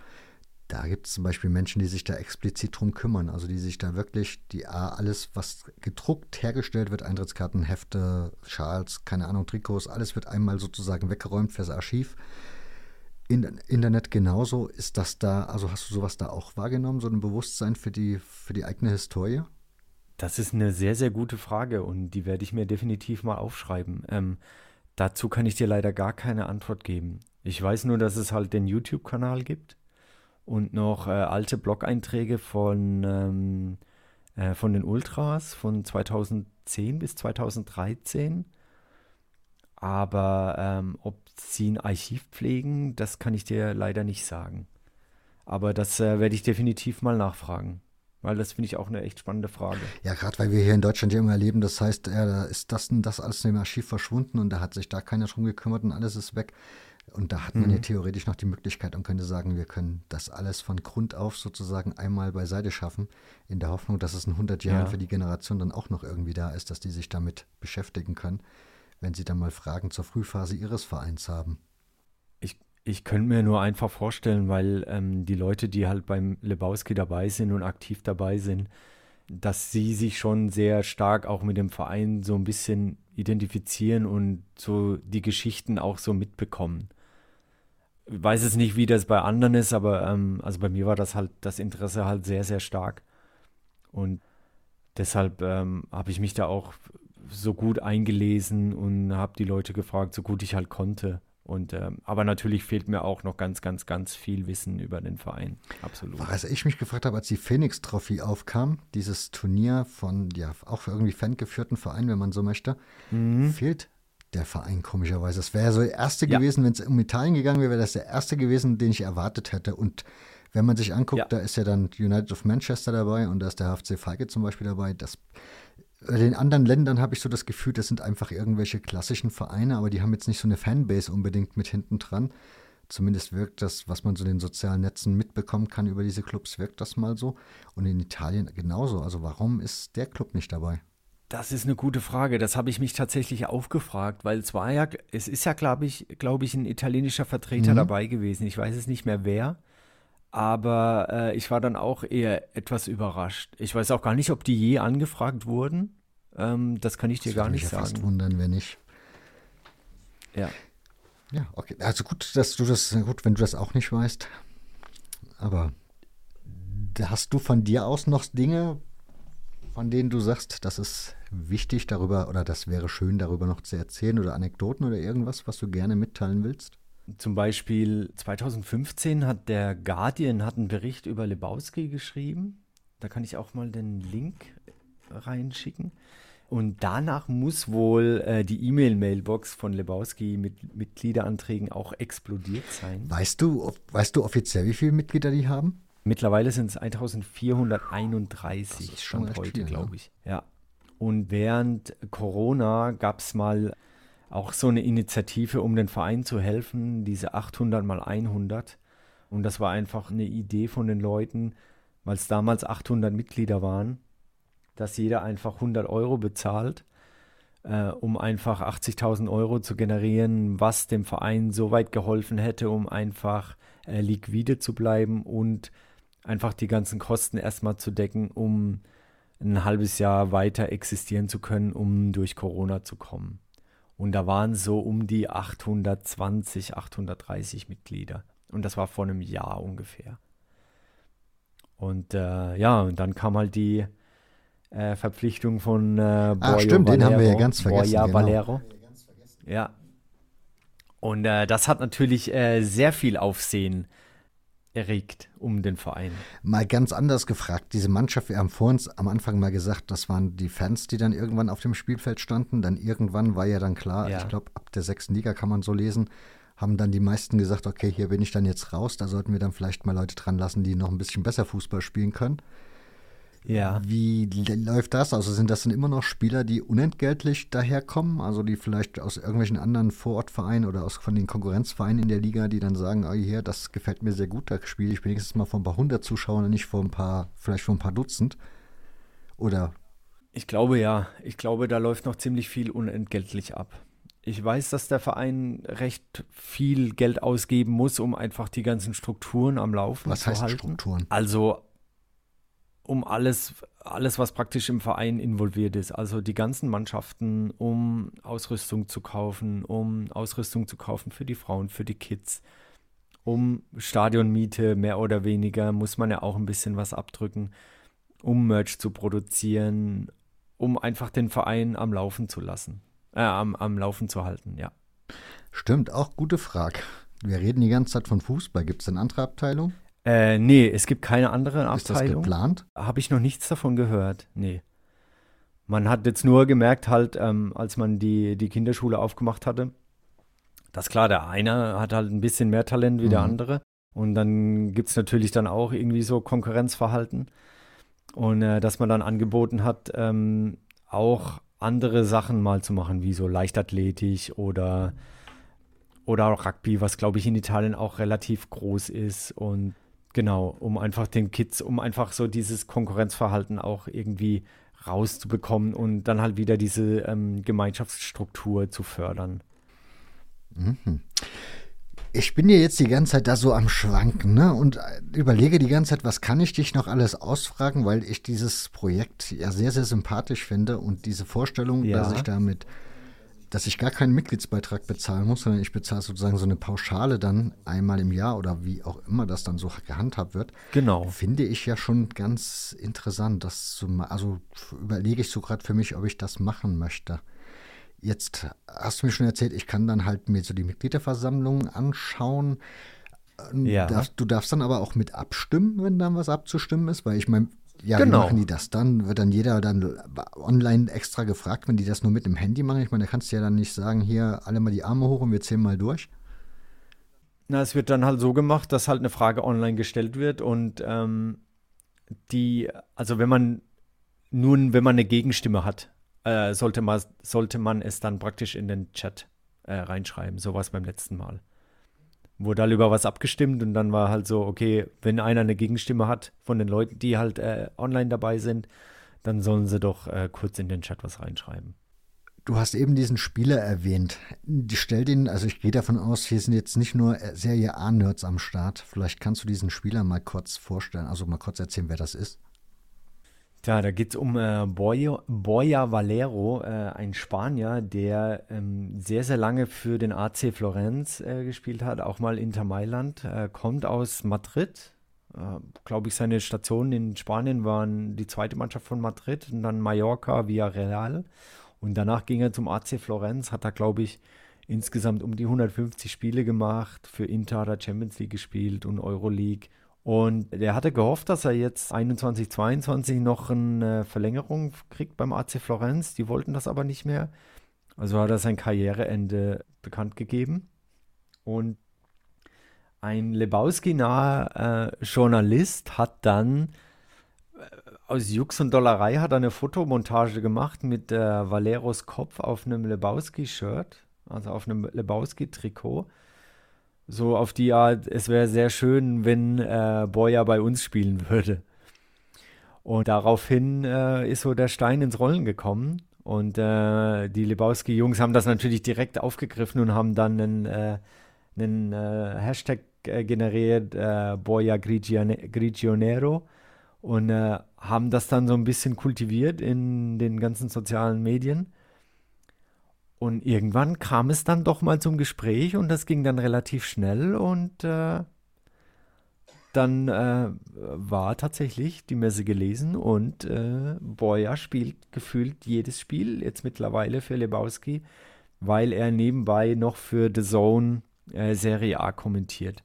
S2: Da gibt es zum Beispiel Menschen, die sich da explizit drum kümmern, also die sich da wirklich, die A, alles, was gedruckt hergestellt wird, Eintrittskarten, Hefte, Schals, keine Ahnung, Trikots, alles wird einmal sozusagen weggeräumt fürs Archiv. In, Internet genauso. Ist das da, also hast du sowas da auch wahrgenommen, so ein Bewusstsein für die, für die eigene Historie?
S1: Das ist eine sehr, sehr gute Frage und die werde ich mir definitiv mal aufschreiben. Ähm, dazu kann ich dir leider gar keine Antwort geben. Ich weiß nur, dass es halt den YouTube-Kanal gibt und noch äh, alte Blog-Einträge von, ähm, äh, von den Ultras von 2010 bis 2013. Aber ähm, ob sie ein Archiv pflegen, das kann ich dir leider nicht sagen. Aber das äh, werde ich definitiv mal nachfragen. Weil das finde ich auch eine echt spannende Frage.
S2: Ja, gerade weil wir hier in Deutschland ja immer erleben, das heißt, ja, da ist das und das alles in dem Archiv verschwunden und da hat sich da keiner drum gekümmert und alles ist weg. Und da hat man mhm. ja theoretisch noch die Möglichkeit und könnte sagen, wir können das alles von Grund auf sozusagen einmal beiseite schaffen, in der Hoffnung, dass es in 100 Jahren ja. für die Generation dann auch noch irgendwie da ist, dass die sich damit beschäftigen können, wenn sie dann mal Fragen zur Frühphase ihres Vereins haben.
S1: Ich, ich könnte mir nur einfach vorstellen, weil ähm, die Leute, die halt beim Lebowski dabei sind und aktiv dabei sind, dass sie sich schon sehr stark auch mit dem Verein so ein bisschen identifizieren und so die Geschichten auch so mitbekommen weiß es nicht, wie das bei anderen ist, aber ähm, also bei mir war das halt das Interesse halt sehr, sehr stark. Und deshalb ähm, habe ich mich da auch so gut eingelesen und habe die Leute gefragt, so gut ich halt konnte. Und ähm, aber natürlich fehlt mir auch noch ganz, ganz, ganz viel Wissen über den Verein. Absolut.
S2: Was ich mich gefragt habe, als die Phoenix Trophy aufkam, dieses Turnier von ja auch für irgendwie fangeführten Verein, wenn man so möchte, mhm. fehlt der Verein, komischerweise. Das wäre so der erste ja. gewesen, wenn es um Italien gegangen wäre, wäre das der erste gewesen, den ich erwartet hätte. Und wenn man sich anguckt, ja. da ist ja dann United of Manchester dabei und da ist der HFC Feige zum Beispiel dabei. Das, in den anderen Ländern habe ich so das Gefühl, das sind einfach irgendwelche klassischen Vereine, aber die haben jetzt nicht so eine Fanbase unbedingt mit hinten dran. Zumindest wirkt das, was man so in den sozialen Netzen mitbekommen kann über diese Clubs, wirkt das mal so. Und in Italien genauso. Also warum ist der Club nicht dabei?
S1: Das ist eine gute Frage. Das habe ich mich tatsächlich aufgefragt, weil es war ja, es ist ja, glaube ich, glaube ich, ein italienischer Vertreter mhm. dabei gewesen. Ich weiß es nicht mehr wer, aber äh, ich war dann auch eher etwas überrascht. Ich weiß auch gar nicht, ob die je angefragt wurden. Ähm, das kann ich dir das gar nicht ja sagen. Fast
S2: wundern, wenn nicht.
S1: Ja.
S2: Ja, okay. Also gut, dass du das, gut, wenn du das auch nicht weißt. Aber hast du von dir aus noch Dinge, von denen du sagst, das ist wichtig darüber oder das wäre schön darüber noch zu erzählen oder Anekdoten oder irgendwas, was du gerne mitteilen willst?
S1: Zum Beispiel 2015 hat der Guardian hat einen Bericht über Lebowski geschrieben. Da kann ich auch mal den Link reinschicken. Und danach muss wohl äh, die E-Mail-Mailbox von Lebowski mit Mitgliederanträgen auch explodiert sein.
S2: Weißt du, weißt du offiziell, wie viele Mitglieder die haben?
S1: Mittlerweile sind es 1431 schon heute, glaube ich. Ja. Und während Corona gab es mal auch so eine Initiative, um den Verein zu helfen, diese 800 mal 100. Und das war einfach eine Idee von den Leuten, weil es damals 800 Mitglieder waren, dass jeder einfach 100 Euro bezahlt, äh, um einfach 80.000 Euro zu generieren, was dem Verein so weit geholfen hätte, um einfach äh, liquide zu bleiben und einfach die ganzen Kosten erstmal zu decken, um ein halbes Jahr weiter existieren zu können, um durch Corona zu kommen. Und da waren so um die 820, 830 Mitglieder. Und das war vor einem Jahr ungefähr. Und äh, ja, und dann kam halt die äh, Verpflichtung von äh,
S2: Boyo ah, stimmt, Valero, den haben wir ja ganz vergessen.
S1: Boya genau. Valero. Ja. Und äh, das hat natürlich äh, sehr viel Aufsehen äh, erregt um den Verein.
S2: Mal ganz anders gefragt. Diese Mannschaft, wir haben vor uns am Anfang mal gesagt, das waren die Fans, die dann irgendwann auf dem Spielfeld standen. Dann irgendwann war ja dann klar, ja. ich glaube, ab der sechsten Liga kann man so lesen, haben dann die meisten gesagt, okay, hier bin ich dann jetzt raus. Da sollten wir dann vielleicht mal Leute dran lassen, die noch ein bisschen besser Fußball spielen können. Ja. Wie läuft das? Also sind das dann immer noch Spieler, die unentgeltlich daherkommen? Also die vielleicht aus irgendwelchen anderen Vorortvereinen oder aus von den Konkurrenzvereinen in der Liga, die dann sagen, oh hier, das gefällt mir sehr gut, da spiele ich wenigstens mal vor ein paar hundert Zuschauern und nicht vor ein paar, vielleicht vor ein paar Dutzend? Oder?
S1: Ich glaube ja. Ich glaube, da läuft noch ziemlich viel unentgeltlich ab. Ich weiß, dass der Verein recht viel Geld ausgeben muss, um einfach die ganzen Strukturen am Laufen
S2: Was
S1: zu
S2: heißt
S1: halten.
S2: Strukturen?
S1: Also um alles, alles, was praktisch im Verein involviert ist. Also die ganzen Mannschaften, um Ausrüstung zu kaufen, um Ausrüstung zu kaufen für die Frauen, für die Kids, um Stadionmiete mehr oder weniger muss man ja auch ein bisschen was abdrücken, um Merch zu produzieren, um einfach den Verein am Laufen zu lassen, äh, am, am Laufen zu halten, ja.
S2: Stimmt, auch gute Frage. Wir reden die ganze Zeit von Fußball. Gibt es eine andere Abteilung?
S1: Äh, nee, es gibt keine andere Abteilung.
S2: Ist das geplant?
S1: Habe ich noch nichts davon gehört. Nee. Man hat jetzt nur gemerkt, halt, ähm, als man die, die Kinderschule aufgemacht hatte, dass klar, der eine hat halt ein bisschen mehr Talent wie mhm. der andere. Und dann gibt es natürlich dann auch irgendwie so Konkurrenzverhalten. Und äh, dass man dann angeboten hat, ähm, auch andere Sachen mal zu machen, wie so Leichtathletik oder, oder auch Rugby, was glaube ich in Italien auch relativ groß ist. Und genau, um einfach den Kids, um einfach so dieses Konkurrenzverhalten auch irgendwie rauszubekommen und dann halt wieder diese ähm, Gemeinschaftsstruktur zu fördern.
S2: Mhm. Ich bin ja jetzt die ganze Zeit da so am Schwanken ne? und äh, überlege die ganze Zeit, was kann ich dich noch alles ausfragen, weil ich dieses Projekt ja sehr, sehr sympathisch finde und diese Vorstellung, ja. dass ich damit dass ich gar keinen Mitgliedsbeitrag bezahlen muss, sondern ich bezahle sozusagen so eine Pauschale dann einmal im Jahr oder wie auch immer das dann so gehandhabt wird.
S1: Genau.
S2: Finde ich ja schon ganz interessant. Das zu, also überlege ich so gerade für mich, ob ich das machen möchte. Jetzt hast du mir schon erzählt, ich kann dann halt mir so die Mitgliederversammlungen anschauen. Ja. du darfst dann aber auch mit abstimmen, wenn dann was abzustimmen ist, weil ich meine, ja, genau. wie machen die das dann? Wird dann jeder dann online extra gefragt, wenn die das nur mit dem Handy machen? Ich meine, da kannst du ja dann nicht sagen, hier alle mal die Arme hoch und wir zählen mal durch.
S1: Na, es wird dann halt so gemacht, dass halt eine Frage online gestellt wird und ähm, die, also wenn man nun, wenn man eine Gegenstimme hat, äh, sollte, man, sollte man es dann praktisch in den Chat äh, reinschreiben. So war es beim letzten Mal wurde halt über was abgestimmt und dann war halt so, okay, wenn einer eine Gegenstimme hat von den Leuten, die halt äh, online dabei sind, dann sollen sie doch äh, kurz in den Chat was reinschreiben.
S2: Du hast eben diesen Spieler erwähnt. Stell den, also ich gehe davon aus, hier sind jetzt nicht nur äh, Serie A-Nerds am Start. Vielleicht kannst du diesen Spieler mal kurz vorstellen, also mal kurz erzählen, wer das ist.
S1: Ja, da geht es um äh, Boya, Boya Valero, äh, ein Spanier, der ähm, sehr, sehr lange für den AC Florenz äh, gespielt hat, auch mal Inter Mailand, äh, kommt aus Madrid. Äh, Glaube ich, seine Stationen in Spanien waren die zweite Mannschaft von Madrid und dann Mallorca, Villarreal. Und danach ging er zum AC Florenz, hat da, glaube ich, insgesamt um die 150 Spiele gemacht. Für Inter hat er Champions League gespielt und Euroleague und der hatte gehofft, dass er jetzt 21, 22 noch eine Verlängerung kriegt beim AC Florenz. Die wollten das aber nicht mehr. Also hat er sein Karriereende bekannt gegeben. Und ein Lebowski-naher äh, Journalist hat dann äh, aus Jux und Dollerei hat eine Fotomontage gemacht mit äh, Valeros Kopf auf einem Lebowski-Shirt, also auf einem Lebowski-Trikot. So auf die Art, es wäre sehr schön, wenn äh, Boya bei uns spielen würde. Und daraufhin äh, ist so der Stein ins Rollen gekommen. Und äh, die Lebowski-Jungs haben das natürlich direkt aufgegriffen und haben dann einen, äh, einen äh, Hashtag äh, generiert, äh, Boya Grigionero. Und haben das dann so ein bisschen kultiviert in den ganzen sozialen Medien. Und irgendwann kam es dann doch mal zum Gespräch und das ging dann relativ schnell und äh, dann äh, war tatsächlich die Messe gelesen und äh, Boya spielt gefühlt jedes Spiel jetzt mittlerweile für Lebowski, weil er nebenbei noch für The Zone äh, Serie A kommentiert.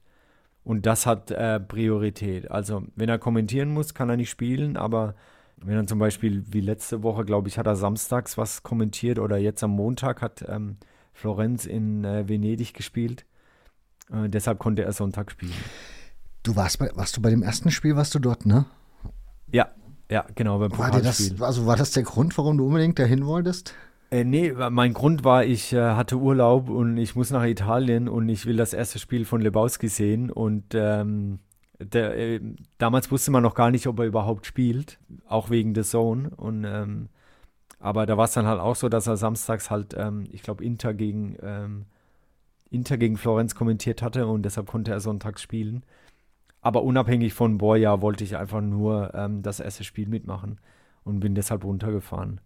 S1: Und das hat äh, Priorität. Also, wenn er kommentieren muss, kann er nicht spielen, aber wenn dann zum Beispiel wie letzte Woche, glaube ich, hat er samstags was kommentiert oder jetzt am Montag hat ähm, Florenz in äh, Venedig gespielt. Äh, deshalb konnte er Sonntag spielen.
S2: Du warst bei, warst du bei dem ersten Spiel, warst du dort, ne?
S1: Ja, ja, genau, beim
S2: war das, Also war das der Grund, warum du unbedingt dahin wolltest?
S1: Äh, nee, mein Grund war, ich äh, hatte Urlaub und ich muss nach Italien und ich will das erste Spiel von Lebowski sehen und ähm, der, äh, damals wusste man noch gar nicht, ob er überhaupt spielt, auch wegen der Zone. Und ähm, aber da war es dann halt auch so, dass er samstags halt, ähm, ich glaube, Inter gegen ähm, Inter gegen Florenz kommentiert hatte und deshalb konnte er sonntags spielen. Aber unabhängig von Boya wollte ich einfach nur ähm, das erste Spiel mitmachen und bin deshalb runtergefahren.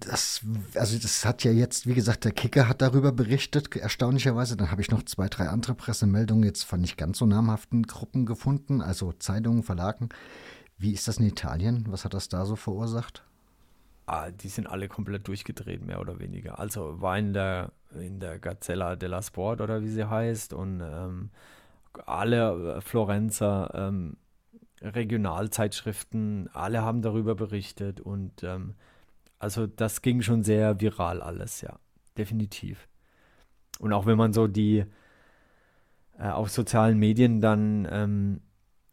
S2: Das, also das hat ja jetzt, wie gesagt, der Kicker hat darüber berichtet, erstaunlicherweise. Dann habe ich noch zwei, drei andere Pressemeldungen jetzt von nicht ganz so namhaften Gruppen gefunden, also Zeitungen, Verlagen. Wie ist das in Italien? Was hat das da so verursacht?
S1: Ah, die sind alle komplett durchgedreht, mehr oder weniger. Also war in der, in der Gazzella della Sport oder wie sie heißt und ähm, alle äh, Florenzer ähm, Regionalzeitschriften, alle haben darüber berichtet und ähm, also das ging schon sehr viral alles, ja, definitiv. Und auch wenn man so die äh, auf sozialen Medien dann ähm,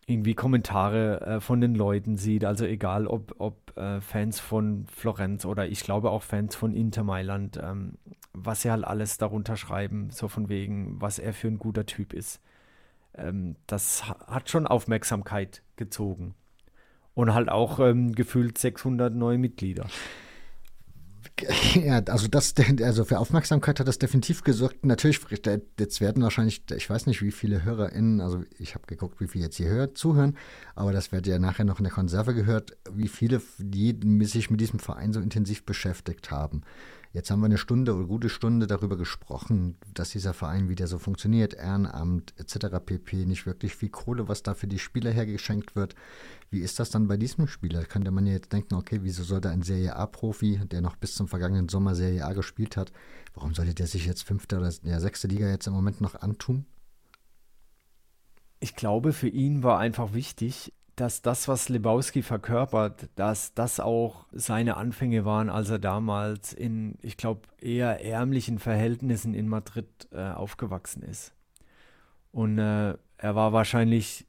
S1: irgendwie Kommentare äh, von den Leuten sieht, also egal ob, ob äh, Fans von Florenz oder ich glaube auch Fans von Inter Mailand, ähm, was sie halt alles darunter schreiben, so von wegen, was er für ein guter Typ ist. Ähm, das hat schon Aufmerksamkeit gezogen. Und halt auch ähm, gefühlt 600 neue Mitglieder. *laughs*
S2: Ja, also das, *laughs* also für Aufmerksamkeit hat das definitiv gesorgt. Natürlich, jetzt werden wahrscheinlich, ich weiß nicht, wie viele HörerInnen, also ich habe geguckt, wie viele jetzt hier hört, zuhören, aber das wird ja nachher noch in der Konserve gehört, wie viele die sich mit diesem Verein so intensiv beschäftigt haben. Jetzt haben wir eine Stunde oder gute Stunde darüber gesprochen, dass dieser Verein wieder so funktioniert, Ehrenamt etc. pp. Nicht wirklich viel Kohle, was da für die Spieler hergeschenkt wird. Wie ist das dann bei diesem Spieler? Könnte man ja jetzt denken, okay, wieso sollte ein Serie A-Profi, der noch bis zum vergangenen Sommer Serie A gespielt hat, warum sollte der sich jetzt fünfte oder ja, sechste Liga jetzt im Moment noch antun?
S1: Ich glaube, für ihn war einfach wichtig, dass das, was Lebowski verkörpert, dass das auch seine Anfänge waren, als er damals in, ich glaube, eher ärmlichen Verhältnissen in Madrid äh, aufgewachsen ist. Und äh, er war wahrscheinlich,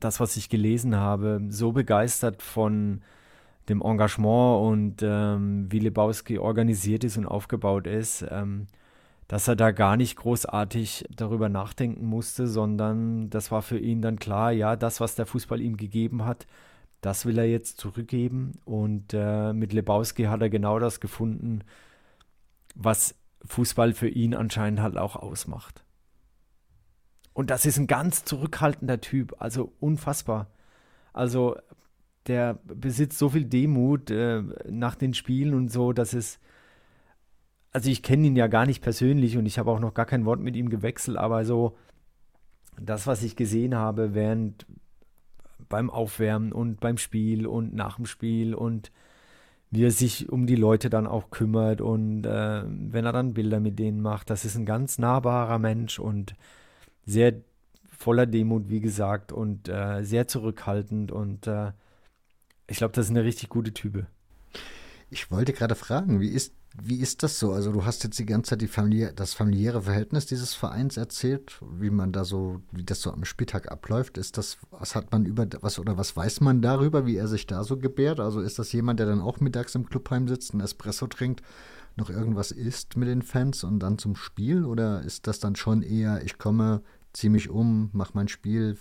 S1: das, was ich gelesen habe, so begeistert von dem Engagement und ähm, wie Lebowski organisiert ist und aufgebaut ist, ähm, dass er da gar nicht großartig darüber nachdenken musste, sondern das war für ihn dann klar, ja, das, was der Fußball ihm gegeben hat, das will er jetzt zurückgeben. Und äh, mit Lebowski hat er genau das gefunden, was Fußball für ihn anscheinend halt auch ausmacht. Und das ist ein ganz zurückhaltender Typ, also unfassbar. Also der besitzt so viel Demut äh, nach den Spielen und so, dass es also ich kenne ihn ja gar nicht persönlich und ich habe auch noch gar kein Wort mit ihm gewechselt, aber so das, was ich gesehen habe während beim Aufwärmen und beim Spiel und nach dem Spiel und wie er sich um die Leute dann auch kümmert und äh, wenn er dann Bilder mit denen macht, das ist ein ganz nahbarer Mensch und sehr voller Demut, wie gesagt, und äh, sehr zurückhaltend und äh, ich glaube, das ist eine richtig gute Type.
S2: Ich wollte gerade fragen, wie ist wie ist das so? Also du hast jetzt die ganze Zeit die Familie, das familiäre Verhältnis dieses Vereins erzählt, wie man da so, wie das so am Spieltag abläuft. Ist das, was hat man über was oder was weiß man darüber, wie er sich da so gebärt? Also ist das jemand, der dann auch mittags im Clubheim sitzt, ein Espresso trinkt, noch irgendwas isst mit den Fans und dann zum Spiel? Oder ist das dann schon eher, ich komme, ziehe mich um, mache mein Spiel,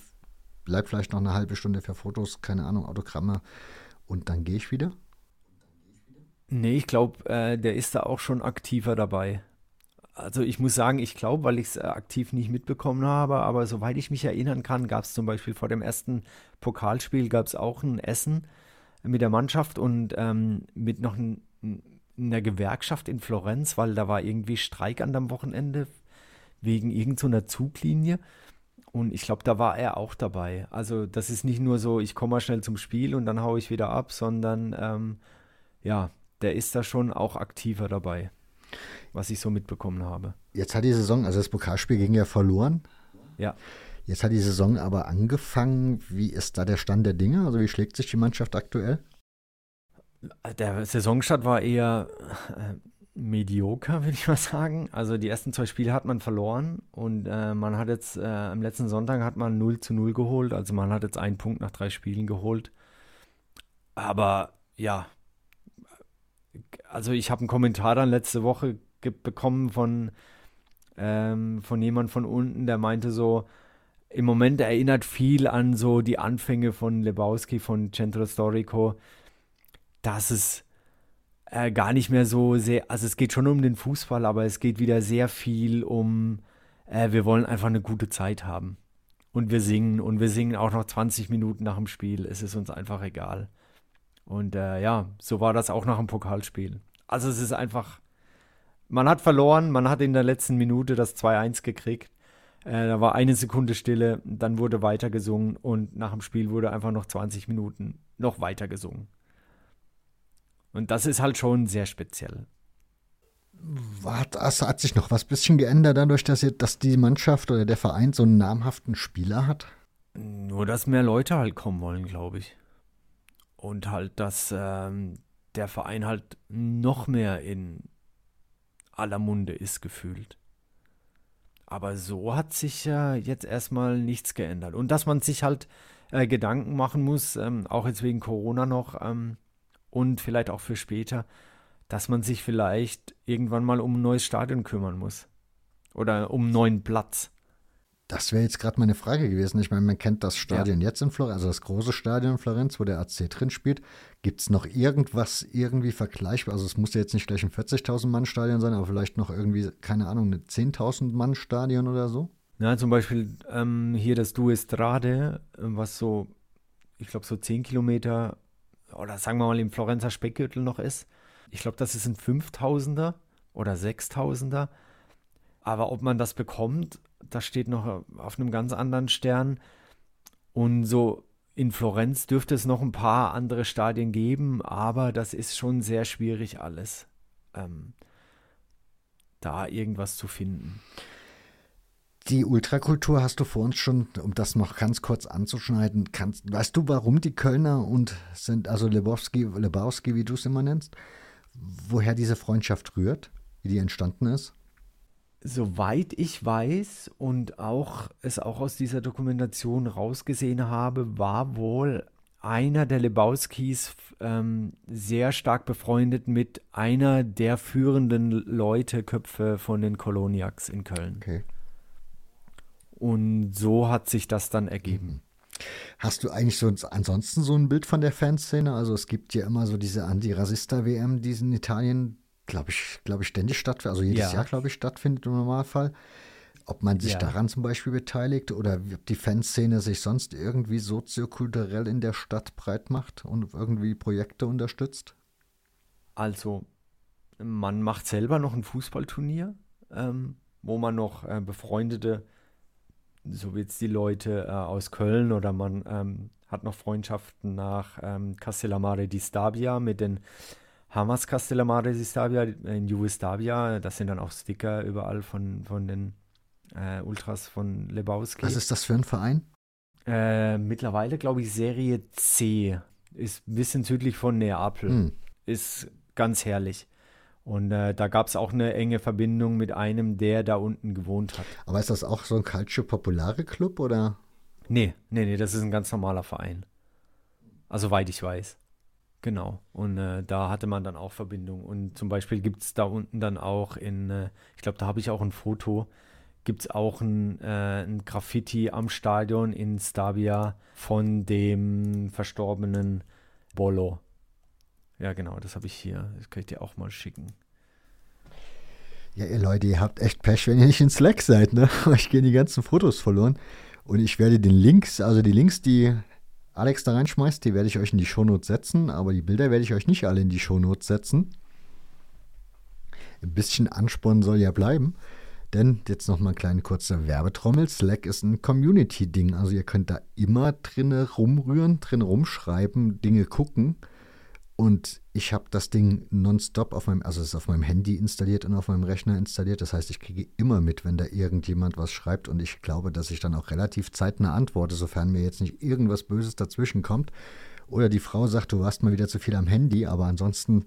S2: bleib vielleicht noch eine halbe Stunde für Fotos, keine Ahnung, Autogramme und dann gehe ich wieder?
S1: Nee, ich glaube, äh, der ist da auch schon aktiver dabei. Also ich muss sagen, ich glaube, weil ich es äh, aktiv nicht mitbekommen habe, aber soweit ich mich erinnern kann, gab es zum Beispiel vor dem ersten Pokalspiel gab es auch ein Essen mit der Mannschaft und ähm, mit noch ein, einer Gewerkschaft in Florenz, weil da war irgendwie Streik an dem Wochenende wegen irgendeiner so Zuglinie. Und ich glaube, da war er auch dabei. Also das ist nicht nur so, ich komme mal schnell zum Spiel und dann haue ich wieder ab, sondern ähm, ja, der ist da schon auch aktiver dabei, was ich so mitbekommen habe.
S2: Jetzt hat die Saison, also das Pokalspiel ging ja verloren.
S1: Ja.
S2: Jetzt hat die Saison aber angefangen. Wie ist da der Stand der Dinge? Also wie schlägt sich die Mannschaft aktuell?
S1: Der Saisonstart war eher äh, medioker, *laughs* würde ich mal sagen. Also die ersten zwei Spiele hat man verloren und äh, man hat jetzt äh, am letzten Sonntag hat man 0 zu 0 geholt. Also man hat jetzt einen Punkt nach drei Spielen geholt. Aber ja, also ich habe einen Kommentar dann letzte Woche bekommen von, ähm, von jemand von unten, der meinte so, im Moment erinnert viel an so die Anfänge von Lebowski, von Centro Storico, dass es äh, gar nicht mehr so sehr, also es geht schon um den Fußball, aber es geht wieder sehr viel um, äh, wir wollen einfach eine gute Zeit haben. Und wir singen und wir singen auch noch 20 Minuten nach dem Spiel, es ist uns einfach egal. Und äh, ja, so war das auch nach dem Pokalspiel. Also es ist einfach, man hat verloren, man hat in der letzten Minute das 2-1 gekriegt. Äh, da war eine Sekunde Stille, dann wurde weiter gesungen und nach dem Spiel wurde einfach noch 20 Minuten noch weiter gesungen. Und das ist halt schon sehr speziell.
S2: Hat, hat sich noch was bisschen geändert dadurch, dass, ihr, dass die Mannschaft oder der Verein so einen namhaften Spieler hat?
S1: Nur, dass mehr Leute halt kommen wollen, glaube ich. Und halt, dass ähm, der Verein halt noch mehr in aller Munde ist gefühlt. Aber so hat sich äh, jetzt erstmal nichts geändert. Und dass man sich halt äh, Gedanken machen muss, ähm, auch jetzt wegen Corona noch ähm, und vielleicht auch für später, dass man sich vielleicht irgendwann mal um ein neues Stadion kümmern muss. Oder um einen neuen Platz.
S2: Das wäre jetzt gerade meine Frage gewesen. Ich meine, man kennt das Stadion ja. jetzt in Florenz, also das große Stadion in Florenz, wo der AC drin spielt. Gibt es noch irgendwas irgendwie vergleichbar? Also es muss ja jetzt nicht gleich ein 40.000 Mann Stadion sein, aber vielleicht noch irgendwie, keine Ahnung, ein 10.000 Mann Stadion oder so?
S1: Ja, zum Beispiel ähm, hier das Duestrade, was so, ich glaube so 10 Kilometer oder sagen wir mal im Florenzer Speckgürtel noch ist. Ich glaube, das ist ein 5000er oder 6000er. Aber ob man das bekommt, das steht noch auf einem ganz anderen Stern. Und so in Florenz dürfte es noch ein paar andere Stadien geben, aber das ist schon sehr schwierig alles, ähm, da irgendwas zu finden.
S2: Die Ultrakultur hast du vor uns schon, um das noch ganz kurz anzuschneiden, kannst, weißt du, warum die Kölner und sind, also Lebowski, Lebowski, wie du es immer nennst, woher diese Freundschaft rührt, wie die entstanden ist?
S1: Soweit ich weiß und auch es auch aus dieser Dokumentation rausgesehen habe, war wohl einer der Lebowskis ähm, sehr stark befreundet mit einer der führenden Leute, Köpfe von den Koloniaks in Köln. Okay. Und so hat sich das dann ergeben.
S2: Hast du eigentlich so ansonsten so ein Bild von der Fanszene? Also es gibt ja immer so diese Anti-Rassista-WM, die in Italien, glaube ich, glaube ich, ständig stattfindet, also jedes ja. Jahr, glaube ich, stattfindet im Normalfall. Ob man sich ja. daran zum Beispiel beteiligt oder ob die Fanszene sich sonst irgendwie soziokulturell in der Stadt breit macht und irgendwie Projekte unterstützt?
S1: Also, man macht selber noch ein Fußballturnier, ähm, wo man noch äh, befreundete so wie jetzt die Leute äh, aus Köln oder man ähm, hat noch Freundschaften nach ähm, Castellamare di Stabia mit den Hamas Castellamare di Stabia in Juve Stabia. Das sind dann auch Sticker überall von, von den äh, Ultras von Lebowski.
S2: Was ist das für ein Verein?
S1: Äh, mittlerweile glaube ich Serie C. Ist ein bisschen südlich von Neapel. Hm. Ist ganz herrlich. Und äh, da gab es auch eine enge Verbindung mit einem, der da unten gewohnt hat.
S2: Aber ist das auch so ein Calcio Populare Club oder?
S1: Nee, nee, nee, das ist ein ganz normaler Verein. Also weit ich weiß. Genau. Und äh, da hatte man dann auch Verbindung. Und zum Beispiel gibt es da unten dann auch in, äh, ich glaube, da habe ich auch ein Foto, gibt es auch ein, äh, ein Graffiti am Stadion in Stabia von dem verstorbenen Bolo. Ja, genau, das habe ich hier. Das kann ich dir auch mal schicken.
S2: Ja, ihr Leute, ihr habt echt Pech, wenn ihr nicht in Slack seid, ne? *laughs* Euch gehen die ganzen Fotos verloren. Und ich werde den Links, also die Links, die Alex da reinschmeißt, die werde ich euch in die Shownotes setzen, aber die Bilder werde ich euch nicht alle in die Shownotes setzen. Ein bisschen Ansporn soll ja bleiben. Denn jetzt noch mal ein kleiner kurzer Werbetrommel. Slack ist ein Community-Ding. Also ihr könnt da immer drin rumrühren, drin rumschreiben, Dinge gucken. Und ich habe das Ding nonstop auf meinem, also es ist auf meinem Handy installiert und auf meinem Rechner installiert. Das heißt, ich kriege immer mit, wenn da irgendjemand was schreibt und ich glaube, dass ich dann auch relativ zeitnah antworte, sofern mir jetzt nicht irgendwas Böses dazwischen kommt. Oder die Frau sagt, du warst mal wieder zu viel am Handy, aber ansonsten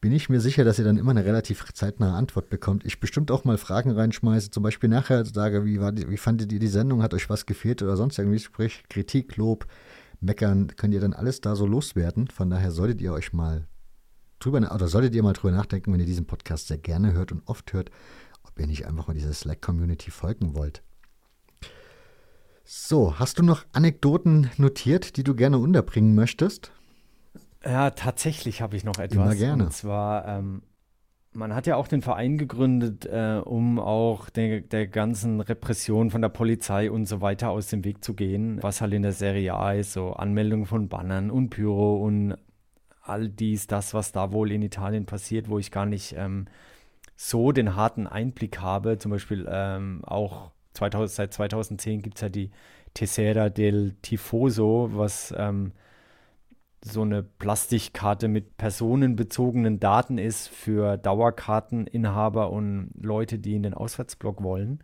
S2: bin ich mir sicher, dass ihr dann immer eine relativ zeitnahe Antwort bekommt. Ich bestimmt auch mal Fragen reinschmeiße, zum Beispiel nachher sage, wie, war die, wie fandet ihr die Sendung, hat euch was gefehlt oder sonst irgendwie, sprich Kritik, Lob, meckern, könnt ihr dann alles da so loswerden. Von daher solltet ihr euch mal drüber, oder solltet ihr mal drüber nachdenken, wenn ihr diesen Podcast sehr gerne hört und oft hört, ob ihr nicht einfach mal dieser Slack-Community folgen wollt. So, hast du noch Anekdoten notiert, die du gerne unterbringen möchtest?
S1: Ja, tatsächlich habe ich noch etwas.
S2: Immer gerne.
S1: Und zwar ähm, man hat ja auch den Verein gegründet, äh, um auch der, der ganzen Repression von der Polizei und so weiter aus dem Weg zu gehen, was halt in der Serie A ist, so Anmeldung von Bannern und Pyro und all dies, das, was da wohl in Italien passiert, wo ich gar nicht ähm, so den harten Einblick habe. Zum Beispiel ähm, auch 2000, seit 2010 gibt es ja die Tessera del Tifoso, was ähm, so eine Plastikkarte mit personenbezogenen Daten ist für Dauerkarteninhaber und Leute, die in den Auswärtsblock wollen.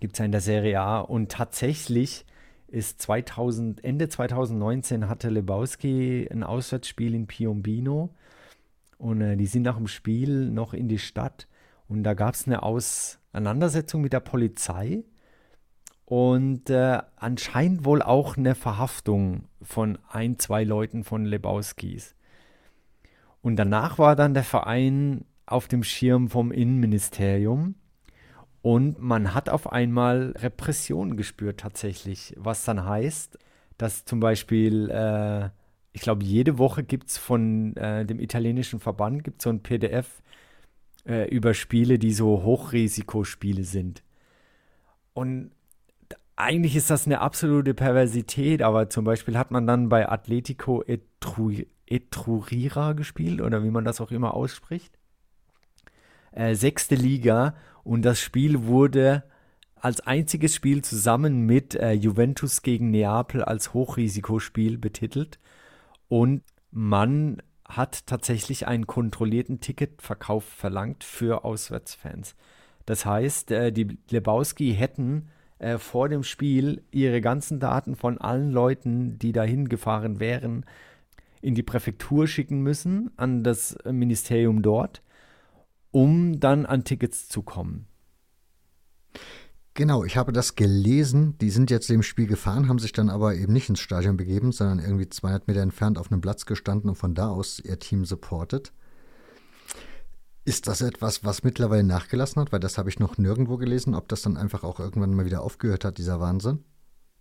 S1: Gibt es ja in der Serie A. Und tatsächlich ist 2000, Ende 2019 hatte Lebowski ein Auswärtsspiel in Piombino. Und äh, die sind nach dem Spiel noch in die Stadt. Und da gab es eine Auseinandersetzung mit der Polizei und äh, anscheinend wohl auch eine Verhaftung von ein, zwei Leuten von Lebowskis. Und danach war dann der Verein auf dem Schirm vom Innenministerium und man hat auf einmal Repression gespürt tatsächlich, was dann heißt, dass zum Beispiel, äh, ich glaube, jede Woche gibt es von äh, dem italienischen Verband gibt's so ein PDF äh, über Spiele, die so Hochrisikospiele sind. Und eigentlich ist das eine absolute Perversität, aber zum Beispiel hat man dann bei Atletico Etru Etrurira gespielt oder wie man das auch immer ausspricht. Äh, sechste Liga und das Spiel wurde als einziges Spiel zusammen mit äh, Juventus gegen Neapel als Hochrisikospiel betitelt und man hat tatsächlich einen kontrollierten Ticketverkauf verlangt für Auswärtsfans. Das heißt, äh, die Lebowski hätten äh, vor dem Spiel ihre ganzen Daten von allen Leuten, die dahin gefahren wären, in die Präfektur schicken müssen, an das Ministerium dort, um dann an Tickets zu kommen.
S2: Genau, ich habe das gelesen. Die sind jetzt dem Spiel gefahren, haben sich dann aber eben nicht ins Stadion begeben, sondern irgendwie 200 Meter entfernt auf einem Platz gestanden und von da aus ihr Team supportet. Ist das etwas, was mittlerweile nachgelassen hat? Weil das habe ich noch nirgendwo gelesen, ob das dann einfach auch irgendwann mal wieder aufgehört hat, dieser Wahnsinn.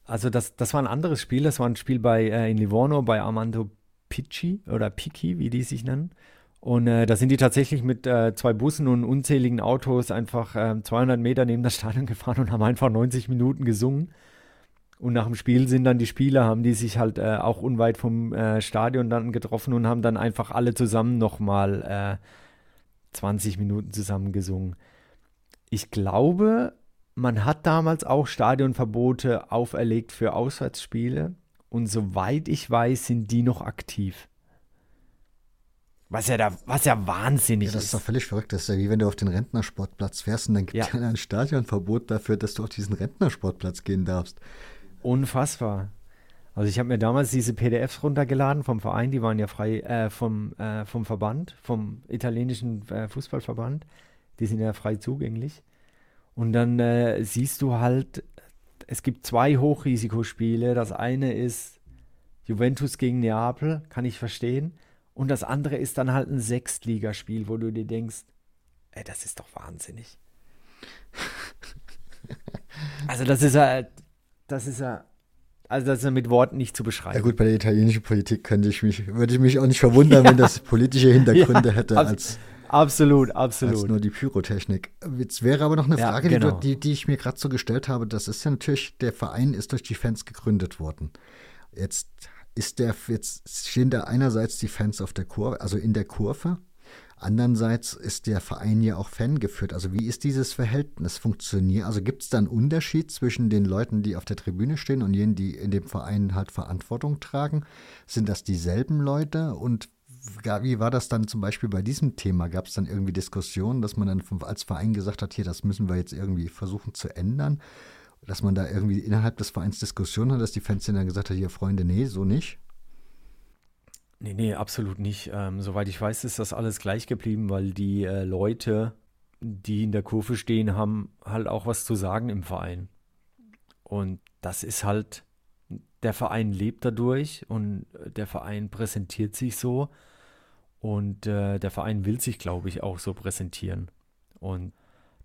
S1: Also das, das war ein anderes Spiel. Das war ein Spiel bei äh, in Livorno bei Armando Picci oder Picchi, wie die sich nennen. Und äh, da sind die tatsächlich mit äh, zwei Bussen und unzähligen Autos einfach 200 ähm, Meter neben das Stadion *laughs* gefahren und haben einfach 90 Minuten gesungen. Und nach dem Spiel sind dann die Spieler, haben die sich halt äh, auch unweit vom äh, Stadion dann getroffen und haben dann einfach alle zusammen nochmal äh, 20 Minuten zusammen gesungen. Ich glaube, man hat damals auch Stadionverbote auferlegt für Auswärtsspiele und soweit ich weiß, sind die noch aktiv. Was ja, da, was ja wahnsinnig
S2: ist. Ja, das ist doch völlig verrückt. Das ist ja wie wenn du auf den Rentnersportplatz fährst und dann gibt es ja. ein Stadionverbot dafür, dass du auf diesen Rentnersportplatz gehen darfst.
S1: Unfassbar. Also ich habe mir damals diese PDFs runtergeladen vom Verein, die waren ja frei äh, vom, äh, vom Verband, vom italienischen äh, Fußballverband. Die sind ja frei zugänglich. Und dann äh, siehst du halt, es gibt zwei Hochrisikospiele. Das eine ist Juventus gegen Neapel, kann ich verstehen. Und das andere ist dann halt ein Sechstligaspiel, wo du dir denkst, ey, das ist doch wahnsinnig. *laughs* also das ist ja, das ist ja also das ist ja mit Worten nicht zu beschreiben.
S2: Ja gut, bei der italienischen Politik könnte ich mich, würde ich mich auch nicht verwundern, ja. wenn das *laughs* politische Hintergründe ja, hätte als,
S1: absolut, absolut.
S2: als nur die Pyrotechnik. Jetzt wäre aber noch eine Frage, ja, genau. die, die ich mir gerade so gestellt habe. Das ist ja natürlich, der Verein ist durch die Fans gegründet worden. Jetzt ist der, jetzt stehen da einerseits die Fans auf der Kurve, also in der Kurve Andererseits ist der Verein ja auch Fan geführt. Also wie ist dieses Verhältnis funktioniert? Also gibt es da einen Unterschied zwischen den Leuten, die auf der Tribüne stehen und jenen, die in dem Verein halt Verantwortung tragen? Sind das dieselben Leute? Und wie war das dann zum Beispiel bei diesem Thema? Gab es dann irgendwie Diskussionen, dass man dann als Verein gesagt hat, hier, das müssen wir jetzt irgendwie versuchen zu ändern? Dass man da irgendwie innerhalb des Vereins Diskussionen hat, dass die Fans dann gesagt haben, hier Freunde, nee, so nicht?
S1: Nee, nee, absolut nicht. Ähm, soweit ich weiß, ist das alles gleich geblieben, weil die äh, Leute, die in der Kurve stehen, haben halt auch was zu sagen im Verein. Und das ist halt, der Verein lebt dadurch und der Verein präsentiert sich so. Und äh, der Verein will sich, glaube ich, auch so präsentieren. Und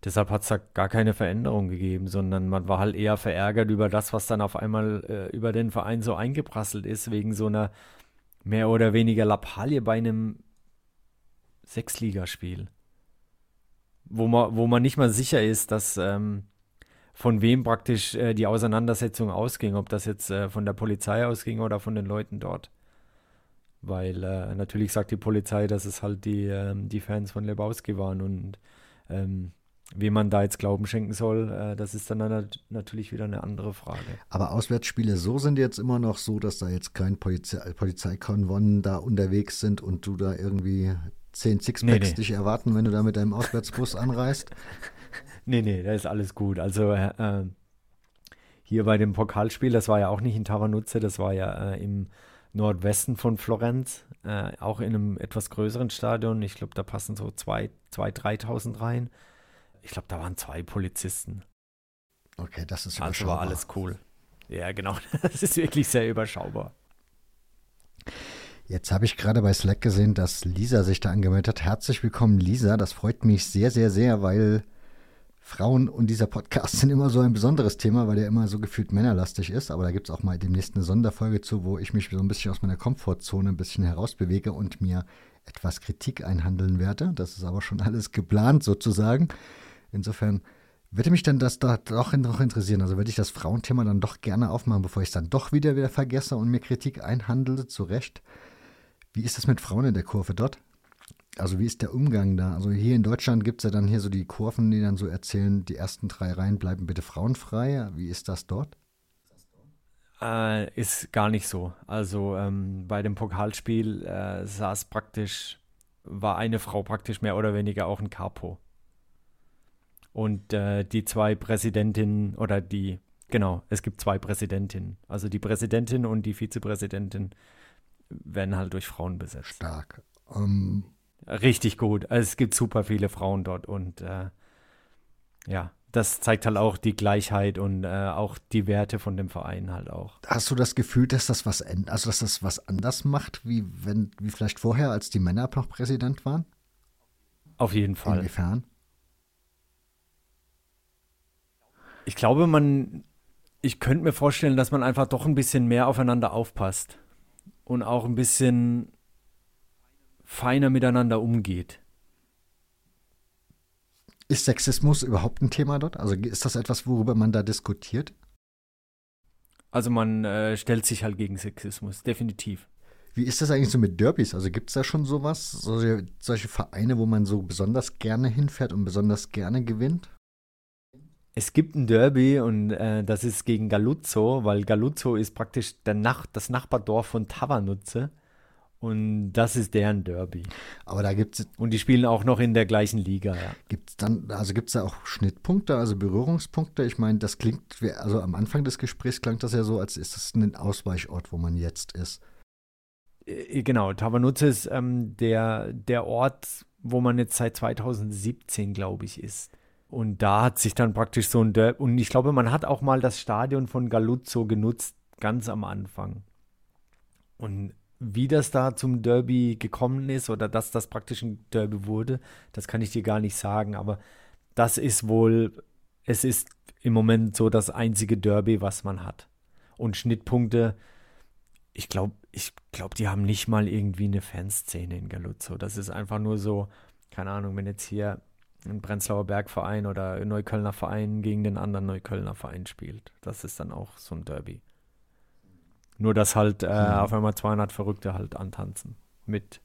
S1: deshalb hat es da gar keine Veränderung gegeben, sondern man war halt eher verärgert über das, was dann auf einmal äh, über den Verein so eingeprasselt ist, wegen so einer mehr oder weniger Lappalie bei einem Sechsligaspiel. Wo man, wo man nicht mal sicher ist, dass ähm, von wem praktisch äh, die Auseinandersetzung ausging, ob das jetzt äh, von der Polizei ausging oder von den Leuten dort. weil äh, natürlich sagt die Polizei, dass es halt die, ähm, die Fans von Lebowski waren und ähm, wie man da jetzt Glauben schenken soll, äh, das ist dann, natürlich wieder eine andere Frage.
S2: Aber Auswärtsspiele so sind jetzt immer noch so, dass da jetzt kein Polizei Polizeikonvonen da unterwegs sind und du da irgendwie zehn Sixpacks nee, nee. dich erwarten, wenn du da mit deinem Auswärtsbus anreist? *laughs*
S1: Nee, nee, da ist alles gut. Also äh, hier bei dem Pokalspiel, das war ja auch nicht in Tavanuzze, das war ja äh, im Nordwesten von Florenz, äh, auch in einem etwas größeren Stadion. Ich glaube, da passen so 2.000, 3.000 rein. Ich glaube, da waren zwei Polizisten.
S2: Okay, das ist
S1: Also war alles cool. Ja, genau. *laughs* Das ist wirklich sehr überschaubar.
S2: Jetzt habe ich gerade bei Slack gesehen, dass Lisa sich da angemeldet hat. Herzlich willkommen, Lisa. Das freut mich sehr, sehr, sehr, weil Frauen und dieser Podcast *laughs* sind immer so ein besonderes Thema, weil der immer so gefühlt männerlastig ist. Aber da gibt es auch mal demnächst eine Sonderfolge zu, wo ich mich so ein bisschen aus meiner Komfortzone ein bisschen herausbewege und mir etwas Kritik einhandeln werde. Das ist aber schon *laughs* alles geplant sozusagen. Insofern würde mich dann das da doch noch interessieren. Also würde ich das Frauenthema dann doch gerne aufmachen, bevor ich es dann doch wieder wieder vergesse und mir Kritik einhandle, zu Recht. Wie ist das mit Frauen in der Kurve dort? Also wie ist der Umgang da? Also hier in Deutschland gibt es ja dann hier so die Kurven, die dann so erzählen, die ersten drei Reihen bleiben bitte frauenfrei. Wie ist das dort?
S1: Äh, ist gar nicht so. Also ähm, bei dem Pokalspiel äh, saß praktisch, war eine Frau praktisch mehr oder weniger auch ein Capo. Und äh, die zwei Präsidentinnen oder die, genau, es gibt zwei Präsidentinnen. Also die Präsidentin und die Vizepräsidentin werden halt durch Frauen besetzt.
S2: Stark. Um. Ähm,
S1: Richtig gut. Also es gibt super viele Frauen dort und äh, ja, das zeigt halt auch die Gleichheit und äh, auch die Werte von dem Verein halt auch.
S2: Hast du das Gefühl, dass das was, also dass das was anders macht, wie wenn, wie vielleicht vorher, als die Männer noch Präsident waren?
S1: Auf jeden Fall.
S2: Inwiefern?
S1: Ich glaube, man, ich könnte mir vorstellen, dass man einfach doch ein bisschen mehr aufeinander aufpasst und auch ein bisschen feiner miteinander umgeht.
S2: Ist Sexismus überhaupt ein Thema dort? Also ist das etwas, worüber man da diskutiert?
S1: Also man äh, stellt sich halt gegen Sexismus, definitiv.
S2: Wie ist das eigentlich so mit Derbys? Also gibt es da schon sowas? Solche, solche Vereine, wo man so besonders gerne hinfährt und besonders gerne gewinnt?
S1: Es gibt ein Derby und äh, das ist gegen Galuzzo, weil Galuzzo ist praktisch der Nach das Nachbardorf von Tavanutze. Und das ist deren Derby.
S2: Aber da gibt es.
S1: Und die spielen auch noch in der gleichen Liga, ja.
S2: Gibt es dann, also gibt es da auch Schnittpunkte, also Berührungspunkte? Ich meine, das klingt, also am Anfang des Gesprächs klang das ja so, als ist das ein Ausweichort, wo man jetzt ist.
S1: Äh, genau, Tavanutze ist ähm, der, der Ort, wo man jetzt seit 2017, glaube ich, ist. Und da hat sich dann praktisch so ein Derby, und ich glaube, man hat auch mal das Stadion von Galuzzo genutzt, ganz am Anfang. Und wie das da zum Derby gekommen ist oder dass das praktisch ein Derby wurde, das kann ich dir gar nicht sagen, aber das ist wohl, es ist im Moment so das einzige Derby, was man hat. Und Schnittpunkte, ich glaube, ich glaube, die haben nicht mal irgendwie eine Fanszene in Galuzzo. Das ist einfach nur so, keine Ahnung, wenn jetzt hier ein Prenzlauer Bergverein oder Neuköllner Verein gegen den anderen Neuköllner Verein spielt. Das ist dann auch so ein Derby. Nur, dass halt äh, mhm. auf einmal 200 Verrückte halt antanzen. Mit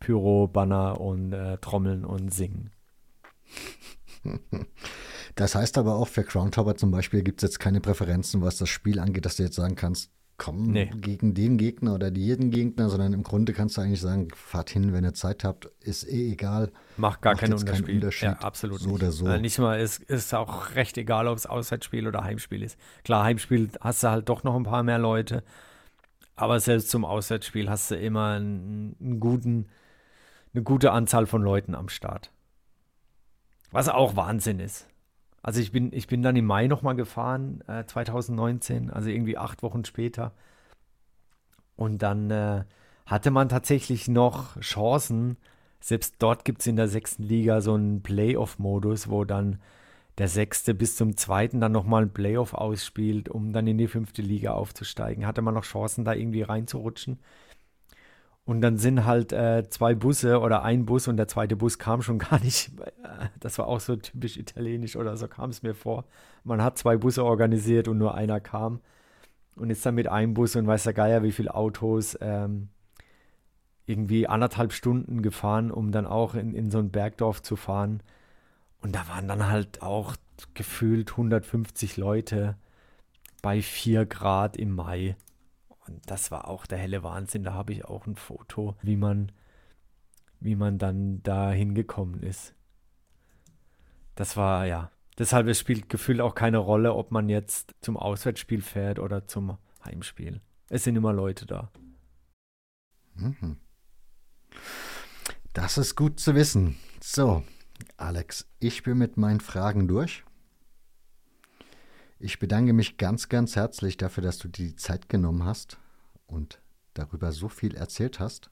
S1: Pyro, Banner und äh, Trommeln und Singen. *laughs*
S2: Das heißt aber auch für Crown Tower zum Beispiel gibt es jetzt keine Präferenzen, was das Spiel angeht, dass du jetzt sagen kannst, komm nee. gegen den Gegner oder jeden Gegner, sondern im Grunde kannst du eigentlich sagen, fahrt hin, wenn ihr Zeit habt, ist eh egal.
S1: Macht gar Macht keinen Unterschied. keinen
S2: Unterschied. Ja,
S1: absolut
S2: so nicht. oder so.
S1: Also nicht mal, es ist auch recht egal, ob es Auswärtsspiel oder Heimspiel ist. Klar, Heimspiel hast du halt doch noch ein paar mehr Leute, aber selbst zum Auswärtsspiel hast du immer einen, einen guten, eine gute Anzahl von Leuten am Start. Was auch Wahnsinn ist. Also ich bin, ich bin dann im Mai nochmal gefahren, äh, 2019, also irgendwie acht Wochen später. Und dann äh, hatte man tatsächlich noch Chancen. Selbst dort gibt es in der sechsten Liga so einen Playoff-Modus, wo dann der Sechste bis zum Zweiten dann nochmal ein Playoff ausspielt, um dann in die fünfte Liga aufzusteigen. Hatte man noch Chancen, da irgendwie reinzurutschen. Und dann sind halt äh, zwei Busse oder ein Bus und der zweite Bus kam schon *laughs* gar nicht. Das war auch so typisch italienisch oder so kam es mir vor. Man hat zwei Busse organisiert und nur einer kam. Und ist dann mit einem Bus und weiß der Geier, wie viele Autos ähm, irgendwie anderthalb Stunden gefahren, um dann auch in, in so ein Bergdorf zu fahren. Und da waren dann halt auch gefühlt 150 Leute bei 4 Grad im Mai. Und das war auch der helle Wahnsinn. Da habe ich auch ein Foto, wie man, wie man dann da hingekommen ist. Das war, ja. Deshalb es spielt gefühlt auch keine Rolle, ob man jetzt zum Auswärtsspiel fährt oder zum Heimspiel. Es sind immer Leute da.
S2: Mhm. Das ist gut zu wissen. So, Alex, ich bin mit meinen Fragen durch. Ich bedanke mich ganz, ganz herzlich dafür, dass du dir die Zeit genommen hast und darüber so viel erzählt hast.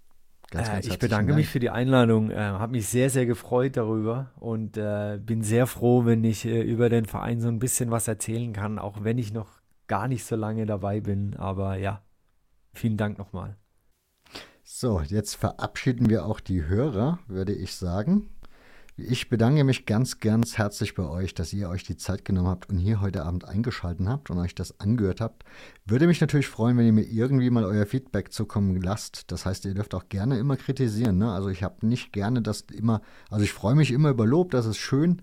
S1: Ganz, ganz äh, ich bedanke Dank. mich für die Einladung, äh, habe mich sehr, sehr gefreut darüber und äh, bin sehr froh, wenn ich äh, über den Verein so ein bisschen was erzählen kann, auch wenn ich noch gar nicht so lange dabei bin. Aber ja, vielen Dank nochmal.
S2: So, jetzt verabschieden wir auch die Hörer, würde ich sagen. Ich bedanke mich ganz, ganz herzlich bei euch, dass ihr euch die Zeit genommen habt und hier heute Abend eingeschaltet habt und euch das angehört habt. Würde mich natürlich freuen, wenn ihr mir irgendwie mal euer Feedback zukommen lasst. Das heißt, ihr dürft auch gerne immer kritisieren. Ne? Also ich habe nicht gerne das immer, also ich freue mich immer über Lob, das ist schön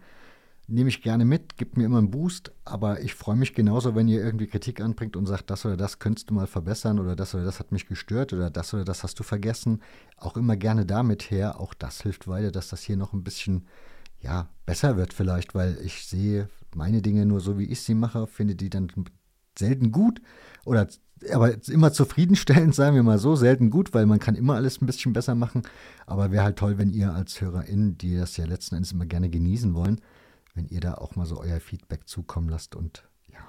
S2: nehme ich gerne mit, gibt mir immer einen Boost, aber ich freue mich genauso, wenn ihr irgendwie Kritik anbringt und sagt, das oder das könntest du mal verbessern oder das oder das hat mich gestört oder das oder das hast du vergessen. Auch immer gerne damit her. Auch das hilft weiter, dass das hier noch ein bisschen ja, besser wird vielleicht, weil ich sehe meine Dinge nur so, wie ich sie mache, finde die dann selten gut oder aber immer zufriedenstellend, *laughs* sagen wir mal so, selten gut, weil man kann immer alles ein bisschen besser machen. Aber wäre halt toll, wenn ihr als HörerInnen, die das ja letzten Endes immer gerne genießen wollen, wenn ihr da auch mal so euer Feedback zukommen lasst und ja,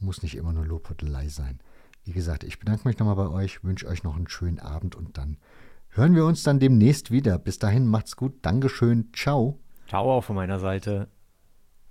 S2: muss nicht immer nur Lobhudelei sein. Wie gesagt, ich bedanke mich nochmal bei euch, wünsche euch noch einen schönen Abend und dann hören wir uns dann demnächst wieder. Bis dahin macht's gut. Dankeschön. Ciao.
S1: Ciao auch von meiner Seite.